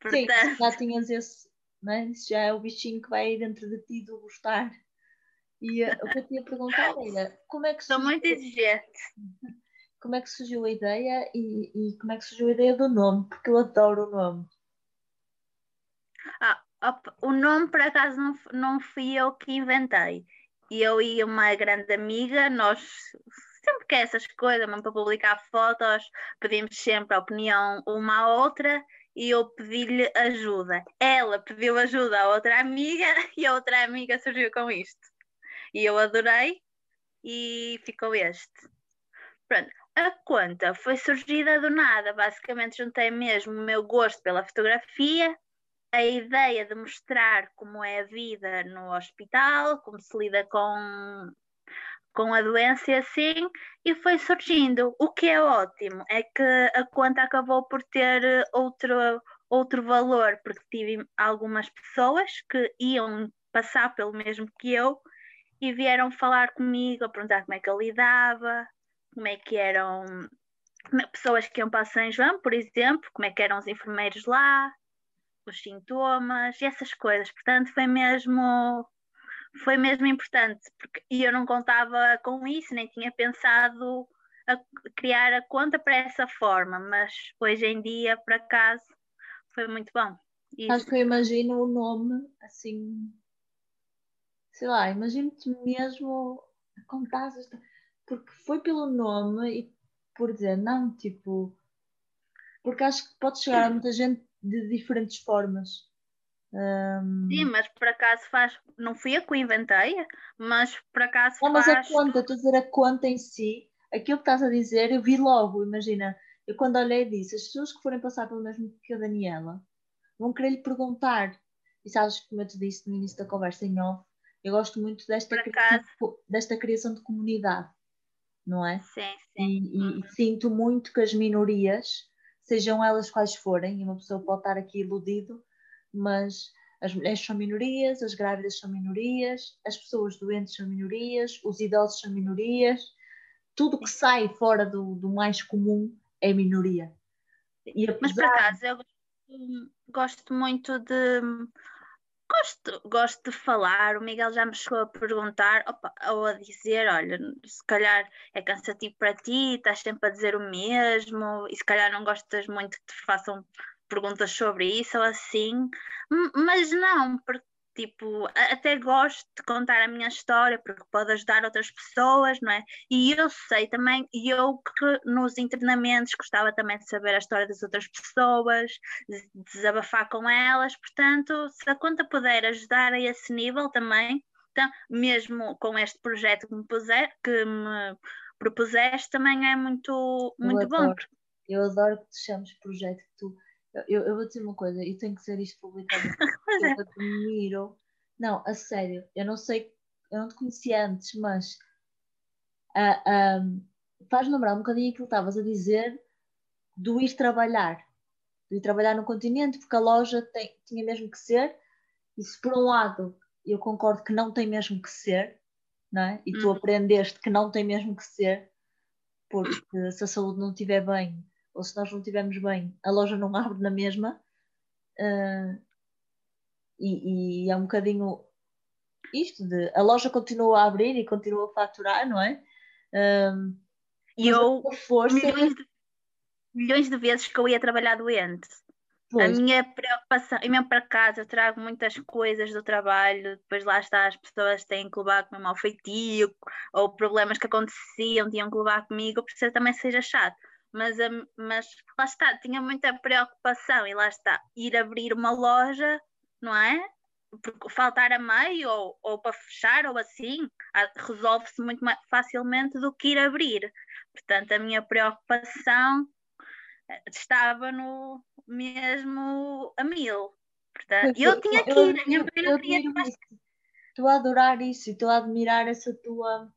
Portanto... Sim, já tinhas esse, né? já é o bichinho que vai dentro de ti do gostar. E uh, o que eu tinha perguntado era como é que Sou muito exigente. Como é que surgiu a ideia e, e como é que surgiu a ideia do nome? Porque eu adoro o nome. Ah, o nome por acaso não, não fui eu que inventei e eu e uma grande amiga, nós sempre que é essas coisas, mesmo para publicar fotos, pedimos sempre a opinião uma à outra e eu pedi-lhe ajuda. Ela pediu ajuda a outra amiga e a outra amiga surgiu com isto. E eu adorei e ficou este. Pronto, a conta foi surgida do nada, basicamente juntei mesmo o meu gosto pela fotografia a ideia de mostrar como é a vida no hospital, como se lida com, com a doença assim, e foi surgindo. O que é ótimo é que a conta acabou por ter outro, outro valor, porque tive algumas pessoas que iam passar pelo mesmo que eu e vieram falar comigo, a perguntar como é que eu lidava, como é que eram é, pessoas que iam para São João, por exemplo, como é que eram os enfermeiros lá, os sintomas e essas coisas. Portanto, foi mesmo foi mesmo importante, porque eu não contava com isso, nem tinha pensado a criar a conta para essa forma, mas hoje em dia, por acaso, foi muito bom. Isso. Acho que eu imagino o nome assim sei lá, imagino-te mesmo a contar esta... porque foi pelo nome e por dizer, não, tipo, porque acho que pode chegar a muita gente de diferentes formas. Um... Sim, mas por acaso faz, não fui eu que o inventei, mas por acaso não, faz. Mas a conta, estou a dizer a conta em si, aquilo que estás a dizer, eu vi logo, imagina, eu quando olhei disse, as pessoas que forem passar pelo mesmo que a Daniela vão querer lhe perguntar. E sabes, como eu te disse no início da conversa em off, eu gosto muito desta, criação, desta criação de comunidade, não é? Sim, sim. E, e, uhum. e, sinto muito que as minorias, sejam elas quais forem, e uma pessoa pode estar aqui iludido, mas as mulheres são minorias, as grávidas são minorias, as pessoas doentes são minorias, os idosos são minorias, tudo que sai fora do, do mais comum é minoria. E apesar... Mas por acaso eu gosto muito de gosto, gosto de falar. O Miguel já me chegou a perguntar opa, ou a dizer: olha, se calhar é cansativo para ti, estás sempre a dizer o mesmo, e se calhar não gostas muito que te façam perguntas sobre isso ou assim, mas não, porque tipo, até gosto de contar a minha história porque pode ajudar outras pessoas, não é? E eu sei também, e eu que nos internamentos gostava também de saber a história das outras pessoas, de desabafar com elas, portanto, se a conta puder ajudar a esse nível também, então, mesmo com este projeto que me, puser, que me propuseste, também é muito, muito eu bom. Eu adoro que te chames projeto, que tu eu, eu vou dizer uma coisa, e tenho que ser isto publicamente. eu é. admiro. Não, a sério, eu não sei, eu não te conhecia antes, mas uh, ah, um, faz lembrar um bocadinho aquilo que estavas a dizer do ir trabalhar, do ir trabalhar no continente, porque a loja tem, tinha mesmo que ser, e se por um lado eu concordo que não tem mesmo que ser, não é? e tu uhum. aprendeste que não tem mesmo que ser, porque se a saúde não estiver bem, ou se nós não estivermos bem, a loja não abre na mesma. Uh, e, e, é um bocadinho isto de a loja continua a abrir e continua a faturar, não é? Um, e eu força... milhões, de, milhões de vezes que eu ia trabalhar doente. Pois. A minha preocupação, e mesmo para casa, eu trago muitas coisas do trabalho, depois lá está, as pessoas têm que levar com o mau feitio, ou problemas que aconteciam tinham que levar comigo, por isso também seja chato mas, mas lá está, tinha muita preocupação e lá está, ir abrir uma loja, não é? Porque faltar a meio ou, ou para fechar ou assim, resolve-se muito mais facilmente do que ir abrir. Portanto, a minha preocupação eh, estava no mesmo a mil. Portanto, eu, eu tinha que ir, a minha eu, queria Estou a adorar isso e estou a admirar essa tua.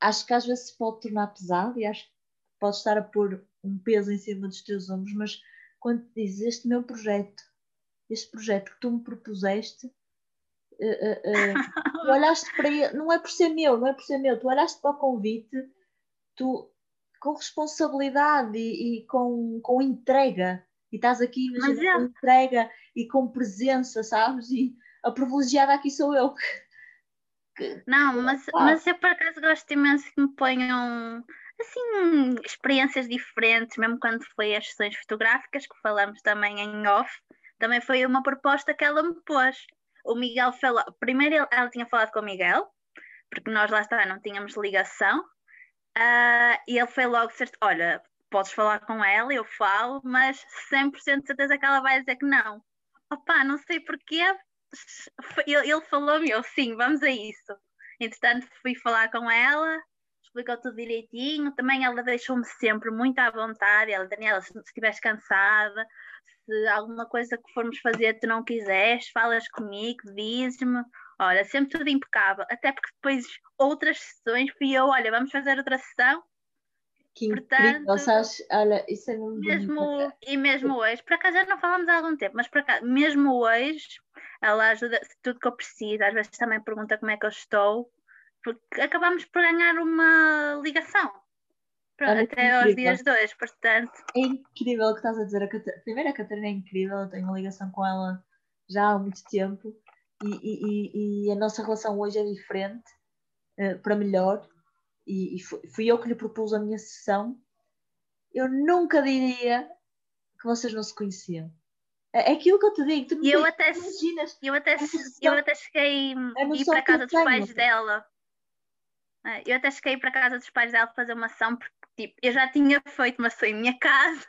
Acho que às vezes se pode tornar pesado e acho podes estar a pôr um peso em cima dos teus ombros, mas quando te dizes este meu projeto, este projeto que tu me propuseste, uh, uh, tu olhaste para ele, não é por ser meu, não é por ser meu, tu olhaste para o convite, tu com responsabilidade e, e com, com entrega, e estás aqui imagina, é. com entrega e com presença, sabes? E a privilegiada aqui sou eu. Não, mas, mas eu por acaso gosto imenso que me ponham assim, experiências diferentes, mesmo quando foi as sessões fotográficas, que falamos também em off, também foi uma proposta que ela me pôs. O Miguel falou, primeiro ela tinha falado com o Miguel, porque nós lá está, não tínhamos ligação, uh, e ele foi logo certo, olha, podes falar com ela, eu falo, mas 100% de certeza que ela vai dizer que não. Opa, não sei porquê, ele falou-me, eu sim, vamos a isso. Entretanto, fui falar com ela, explicou tudo direitinho. Também ela deixou-me sempre muito à vontade. Ela, Daniela, se estiveres cansada, se alguma coisa que formos fazer tu não quiseres, falas comigo, dizes-me. Olha, sempre tudo impecável. Até porque depois outras sessões fui eu, olha, vamos fazer outra sessão. Que Portanto, sabes, olha, isso é mesmo E mesmo hoje, por acaso já não falamos há algum tempo, mas por acaso, mesmo hoje, ela ajuda tudo que eu preciso. Às vezes também pergunta como é que eu estou porque acabamos por ganhar uma ligação Pronto, até aos dias dois, portanto. É incrível o que estás a dizer. A Catarina, primeiro, a Catarina é incrível, eu tenho uma ligação com ela já há muito tempo e, e, e a nossa relação hoje é diferente, uh, para melhor. E, e fui, fui eu que lhe propus a minha sessão. Eu nunca diria que vocês não se conheciam. É aquilo que eu te digo. Tu eu até, imaginas. eu até, eu até cheguei a a ir para a casa dos pais dela. É, Eu até cheguei para a casa dos pais dela fazer uma ação, porque tipo, eu já tinha feito uma ação em minha casa,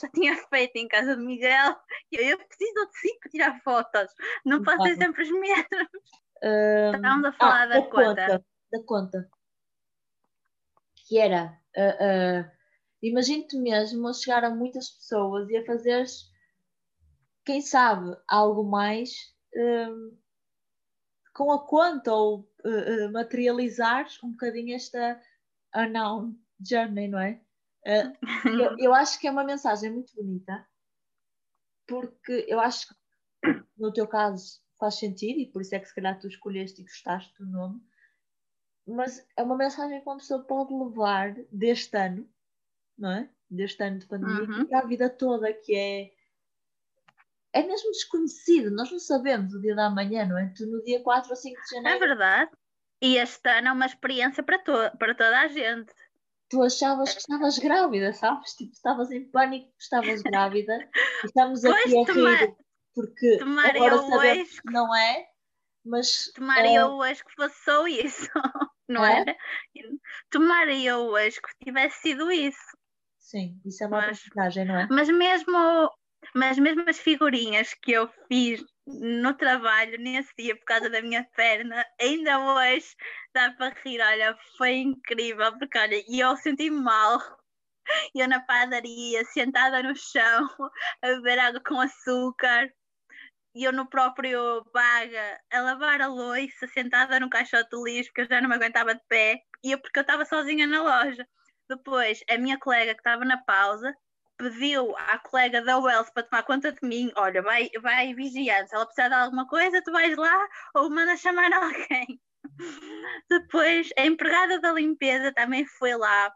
já tinha feito em casa de Miguel, e eu, eu preciso de si para tirar fotos, não posso ter Claro. sempre os mesmos. Ahm, Estávamos a falar ah, da, conta. Da conta. Que era. ah, ah, Imagino-te mesmo a chegar a muitas pessoas e a fazeres, quem sabe, algo mais ahm, com a conta ou ah, materializares um bocadinho esta unknown journey, não é? Ah, eu, eu acho que é uma mensagem muito bonita, porque eu acho que no teu caso faz sentido e por isso é que se calhar tu escolheste e gostaste do nome, mas é uma mensagem que uma pessoa pode levar deste ano, não é? Deste ano de pandemia Uhum. para a vida toda, que é. É mesmo desconhecido, nós não sabemos o dia da manhã, não é? Tu no dia 4 ou 5 de É janeiro verdade. E este ano é uma experiência para, to para toda a gente. tu achavas que estavas grávida, sabes? Tipo, estavas em pânico que estavas grávida estamos aqui Pois, a tomar- rir porque tomara agora eu sabemos hoje- que não é, mas Tomara eh, eu hoje que fosse só isso, não É? era? Tomara eu hoje que tivesse sido isso. sim, isso é uma Mas- aprendizagem, não é? Mas mesmo, mas mesmo as figurinhas que eu fiz no trabalho nesse dia por causa da minha perna, ainda hoje dá para rir. Olha, foi incrível, porque olha, eu senti mal. Eu na padaria, sentada no chão, a beber água com açúcar. E eu no próprio baga a lavar a louça, sentada no caixote de lixo, porque eu já não me aguentava de pé, e eu, porque eu estava sozinha na loja. Depois, a minha colega que estava na pausa pediu à colega da Wells para tomar conta de mim: olha, vai, vai vigiando, se ela precisar de alguma coisa, tu vais lá ou manda chamar alguém. Depois, a empregada da limpeza também foi lá.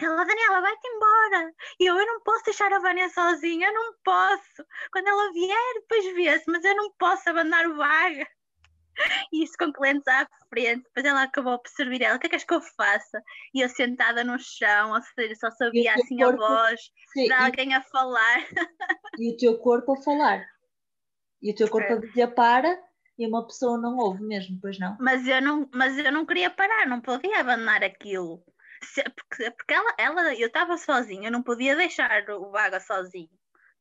Ela, Daniela, vai-te embora. E eu, eu não posso deixar a Vânia sozinha, eu não posso. Quando ela vier, depois vê-se, mas eu não posso abandonar o vaga. E isso com clientes à frente. Depois ela acabou por servir ela. O que é que és que eu faça? E eu sentada no chão, ou seja, só sabia E assim a corpo- voz Sim, de alguém a falar. e, e o teu corpo a falar. E o teu corpo É. a dizer para e uma pessoa não ouve mesmo, pois não? Mas eu não, mas eu não queria parar, não podia abandonar aquilo. Se- porque porque ela, ela, eu estava sozinha, eu não podia deixar o vaga sozinho.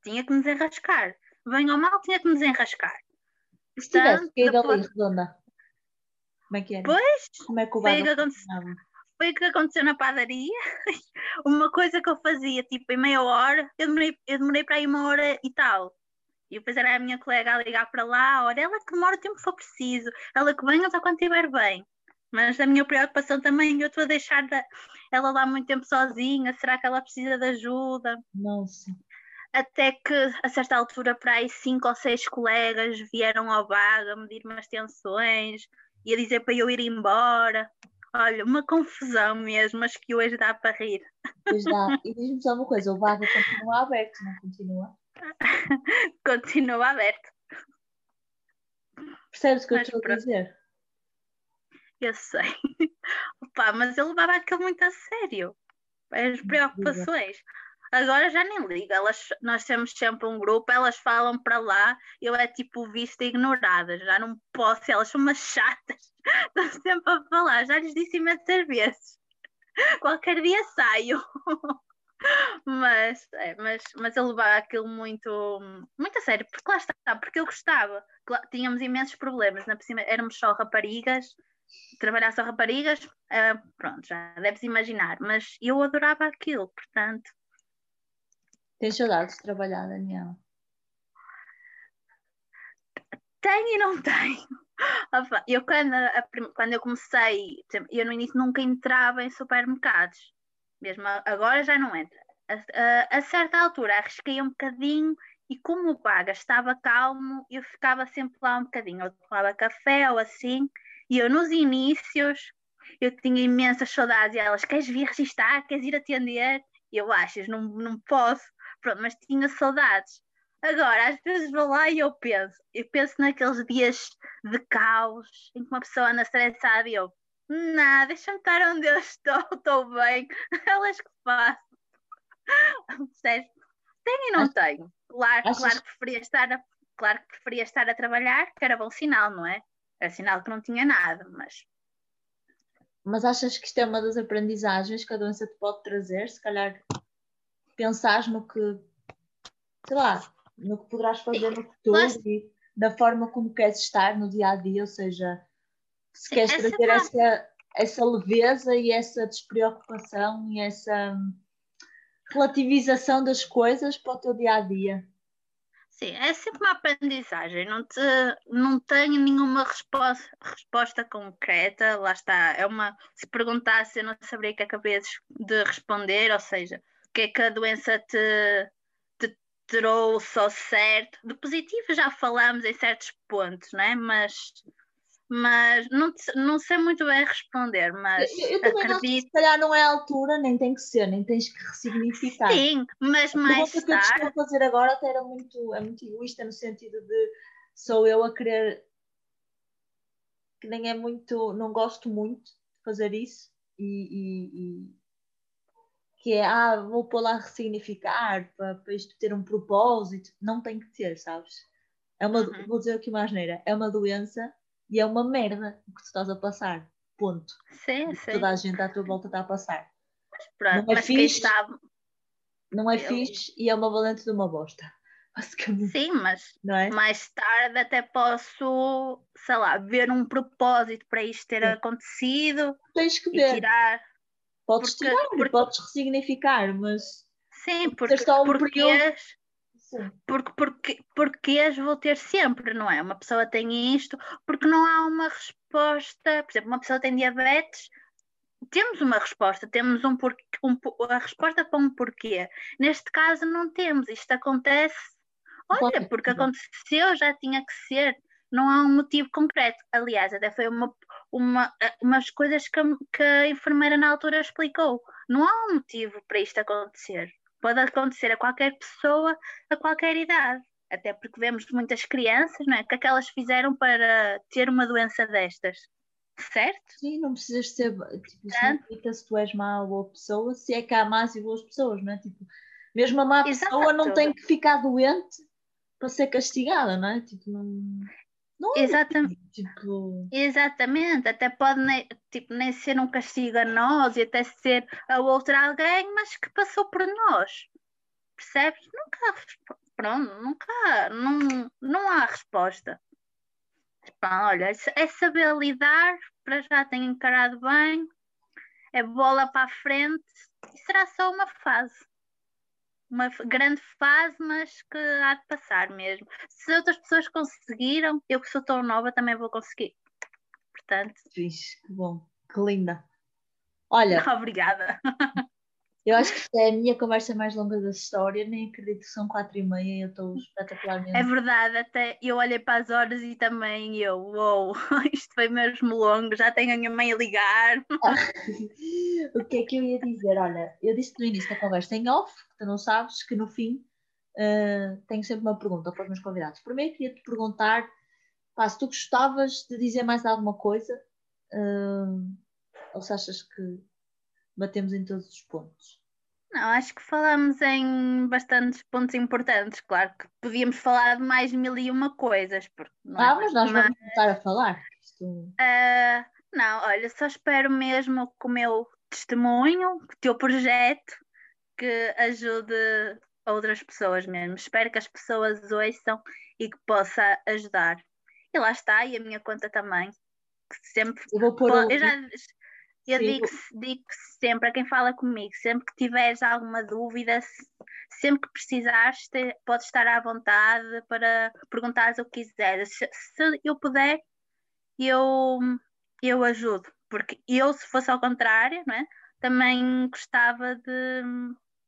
Tinha que me desenrascar. Bem ou mal, tinha que me desenrascar. E Portanto, caído ali redonda? Como é que era? Pois, Como é que o foi o que aconteceu. foi o que aconteceu na padaria. Uma coisa que eu fazia, tipo, em meia hora, eu demorei, eu demorei para aí uma hora e tal. E depois era a minha colega a ligar para lá, olha, ela que demora o tempo que for preciso, ela que venha só quando estiver bem. Mas a minha preocupação também, eu estou a deixar ela lá muito tempo sozinha, será que ela precisa de ajuda? Nossa. Até que a certa altura para aí cinco ou seis colegas vieram ao bar a medir-me as tensões e a dizer para eu ir embora. Olha, uma confusão mesmo, mas que hoje dá para rir. Pois dá. E diz-me só uma coisa, o vaga continua aberto, não continua? Continua aberto. Percebes o que eu Mas estou a pronto. dizer? Eu sei. Opa, mas eu levava aquilo muito a sério. As preocupações. Agora já nem ligo. Elas, nós temos sempre um grupo, elas falam para lá, eu é tipo vista ignorada. Já não posso, elas são umas chatas. Estão sempre a falar. Já lhes disse imensas vezes. Qualquer dia saio. Mas, é, mas, mas eu levava aquilo muito, muito a sério, porque lá está, porque eu gostava. Tínhamos imensos problemas, na cima éramos só raparigas, trabalhar só raparigas, ah, pronto, já deves imaginar, mas eu adorava aquilo, portanto, Tens saudades de trabalhar, Daniela? tenho e não tenho. Eu quando, quando eu comecei, eu no início nunca entrava em supermercados, mesmo agora já não entra. A, a- a certa altura arrisquei um bocadinho e como o Baga estava calmo, eu ficava sempre lá um bocadinho. Eu tomava café ou assim, e eu nos inícios eu tinha imensas saudades e elas, queres vir registar? Queres ir atender? E eu achas, não, não posso. Pronto, mas tinha saudades. Agora, às vezes vou lá e eu penso, eu penso naqueles dias de caos em que uma pessoa anda estressada e eu, não, deixa-me estar onde eu estou, estou bem, elas que faço. Percebes? Tenho e não Acho... tenho. Claro, Achas... claro, que preferia estar a, claro que preferia estar a trabalhar, que era bom sinal, não é? Era sinal que não tinha nada, mas. Mas achas que isto é uma das aprendizagens que a doença te pode trazer? Se calhar pensar no que, sei lá, no que poderás fazer no futuro mas... e da forma como queres estar no dia a dia, ou seja, se queres trazer essa, essa leveza e essa despreocupação e essa relativização das coisas para o teu dia a dia. Sim, é sempre uma aprendizagem, não, te, não tenho nenhuma resposta, resposta concreta, lá está, é uma, se perguntasse eu não saberia que acabaria de responder, ou seja, que é que a doença te, te trouxe ao certo, de positivo já falamos em certos pontos, não é? Mas mas não, não sei muito bem responder, mas eu, eu acredito... Não, se calhar não é a altura, nem tem que ser, nem tens que ressignificar. Sim, mas mais tarde... que eu estou a fazer agora até era muito, é muito egoísta no sentido de sou eu a querer que nem é muito, não gosto muito de fazer isso e, e, e que é, ah, vou pôr lá ressignificar para, para isto ter um propósito, não tem que ter, sabes? É uma, uhum. vou dizer aqui uma asneira, é uma doença e é uma merda o que tu estás a passar. Ponto. Sim, sim. Toda a gente à tua volta está a passar. Mas pronto, não é fixe, está... não é Eu... fixe e é uma valente de uma bosta. Sim, mas é? mais tarde até posso, sei lá, ver um propósito para isto ter sim. acontecido. Tens que ver. Tirar. Podes porque, tirar, porque... podes ressignificar, mas. Sim, porque, só um porque período... Porque, porque, porque as vou ter sempre, não é? Uma pessoa tem isto, porque não há uma resposta. Por exemplo, uma pessoa tem diabetes, temos uma resposta, temos um porquê, um, a resposta para um porquê. Neste caso, não temos. Isto acontece, olha, porque aconteceu, já tinha que ser. Não há um motivo concreto. Aliás, até foi uma, uma, umas coisas que a, que a enfermeira na altura explicou. Não há um motivo para isto acontecer pode acontecer a qualquer pessoa, a qualquer idade. Até porque vemos muitas crianças, não é? O que é que elas fizeram para ter uma doença destas? Certo? Sim, não precisas ser. Tipo, não se tu és má ou boa pessoa, se é que há más e boas pessoas, não é? Tipo, mesmo a má Exato. pessoa não tem que ficar doente para ser castigada, não é? Tipo, não. Não é Exatamente. Tipo... Exatamente, até pode nem, tipo, nem ser um castigo a nós e até ser a outra alguém, mas que passou por nós. Percebes? Nunca, pronto, nunca, não, não há resposta. Pronto, olha, é saber lidar, para já tenho encarado bem, é bola para a frente e será só uma fase uma grande fase, mas que há de passar mesmo. Se outras pessoas conseguiram, eu que sou tão nova também vou conseguir. Portanto. Fixe, que bom, que linda. Olha. Obrigada. Eu acho que é a minha conversa mais longa da história, nem acredito que são quatro e meia e eu estou espetacularmente. É verdade, até eu olhei para as horas e também eu, uou, isto foi mesmo longo, já tenho a minha mãe a ligar. o que é que eu ia dizer? Olha, eu disse no início da conversa em off, tu não sabes que no fim uh, tenho sempre uma pergunta para os meus convidados. Primeiro queria te perguntar pá, se tu gostavas de dizer mais alguma coisa, uh, ou se achas que batemos em todos os pontos. Não, acho que falamos em bastantes pontos importantes. Claro que podíamos falar de mais mil e uma coisas. Porque não é ah, é mas nós vamos começar a falar. Isto... Uh, não, olha, só espero mesmo que o meu testemunho, que o teu projeto, que ajude outras pessoas mesmo. Espero que as pessoas ouçam e que possa ajudar. E lá está, e a minha conta também. Que sempre. Eu vou pôr. Eu já, eu digo, digo sempre a quem fala comigo, sempre que tiveres alguma dúvida, sempre que precisares, te, podes estar à vontade para perguntar o que quiseres. Se, se, eu puder, eu, eu ajudo, porque eu, se fosse ao contrário, não é? também gostava de,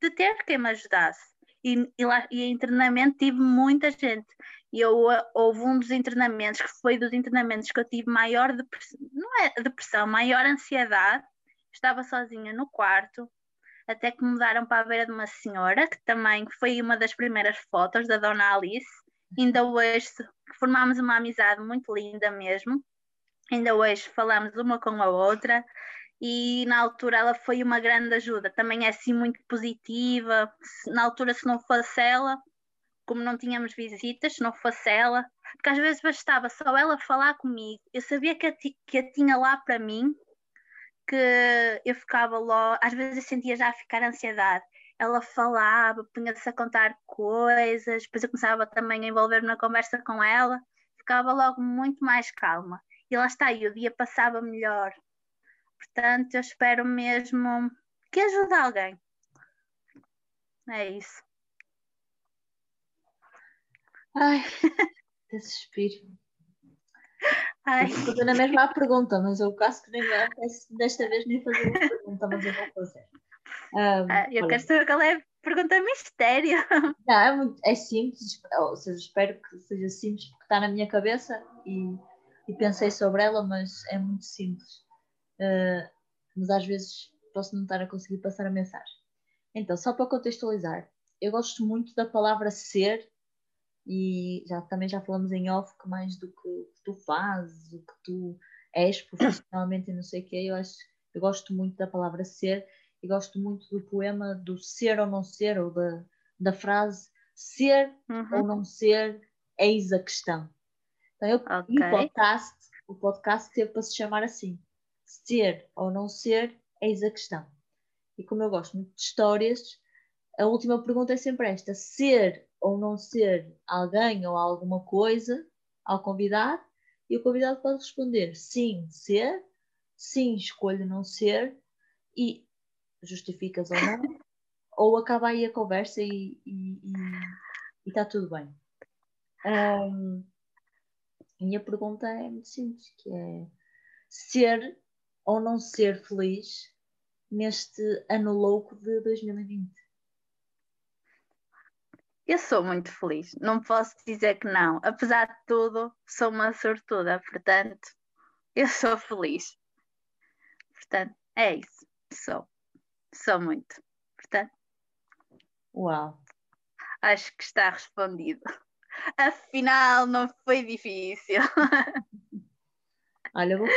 de ter quem me ajudasse. E, e, lá, e em treinamento tive muita gente. E eu, houve um dos internamentos que foi dos internamentos que eu tive maior depressão, não é depressão, maior ansiedade. Estava sozinha no quarto, até que mudaram para a beira de uma senhora, que também foi uma das primeiras fotos da Dona Alice. Ainda hoje formámos uma amizade muito linda mesmo. Ainda hoje falamos uma com a outra e na altura ela foi uma grande ajuda. Também é assim muito positiva. Na altura, se não fosse ela, como não tínhamos visitas, se não fosse ela, porque às vezes bastava só ela falar comigo, eu sabia que a, que a tinha lá para mim, que eu ficava logo, às vezes eu sentia já a ficar ansiedade. Ela falava, punha-se a contar coisas, depois eu começava também a envolver-me na conversa com ela, ficava logo muito mais calma. E lá está, e o dia passava melhor. Portanto, eu espero mesmo que ajude alguém. É isso. Ai, desespero. Ai. Estou fazendo a mesma pergunta, mas eu caso que nem me desta vez nem fazer uma pergunta, mas eu vou fazer. Um, ah, eu olha. quero saber qual é a pergunta mistério. Não, é, muito, é simples, ou seja, espero que seja simples porque está na minha cabeça e, e pensei sobre ela, mas é muito simples. Uh, mas às vezes posso não estar a conseguir passar a mensagem. Então, só para contextualizar, eu gosto muito da palavra ser e já, também já falamos em off que mais do que tu fazes, o que tu és profissionalmente e não sei o que, eu acho eu gosto muito da palavra ser e gosto muito do poema do ser ou não ser, ou da, da frase ser uhum. ou não ser, eis a questão. Então eu okay. o podcast, o podcast teve para se chamar assim. Ser ou não ser, eis a questão. E como eu gosto muito de histórias, a última pergunta é sempre esta: ser ou não ser alguém ou alguma coisa ao convidado, e o convidado pode responder sim, ser, sim, escolho não ser, e justificas ou não, ou acaba aí a conversa e está tudo bem. Um, minha pergunta é muito simples, que é ser ou não ser feliz neste ano louco de 2020? Eu sou muito feliz, não posso dizer que não. Apesar de tudo, sou uma sortuda, portanto, eu sou feliz. Portanto, é isso. Sou. Sou muito. Portanto. Uau. Acho que está respondido. Afinal, não foi difícil. Olha, vou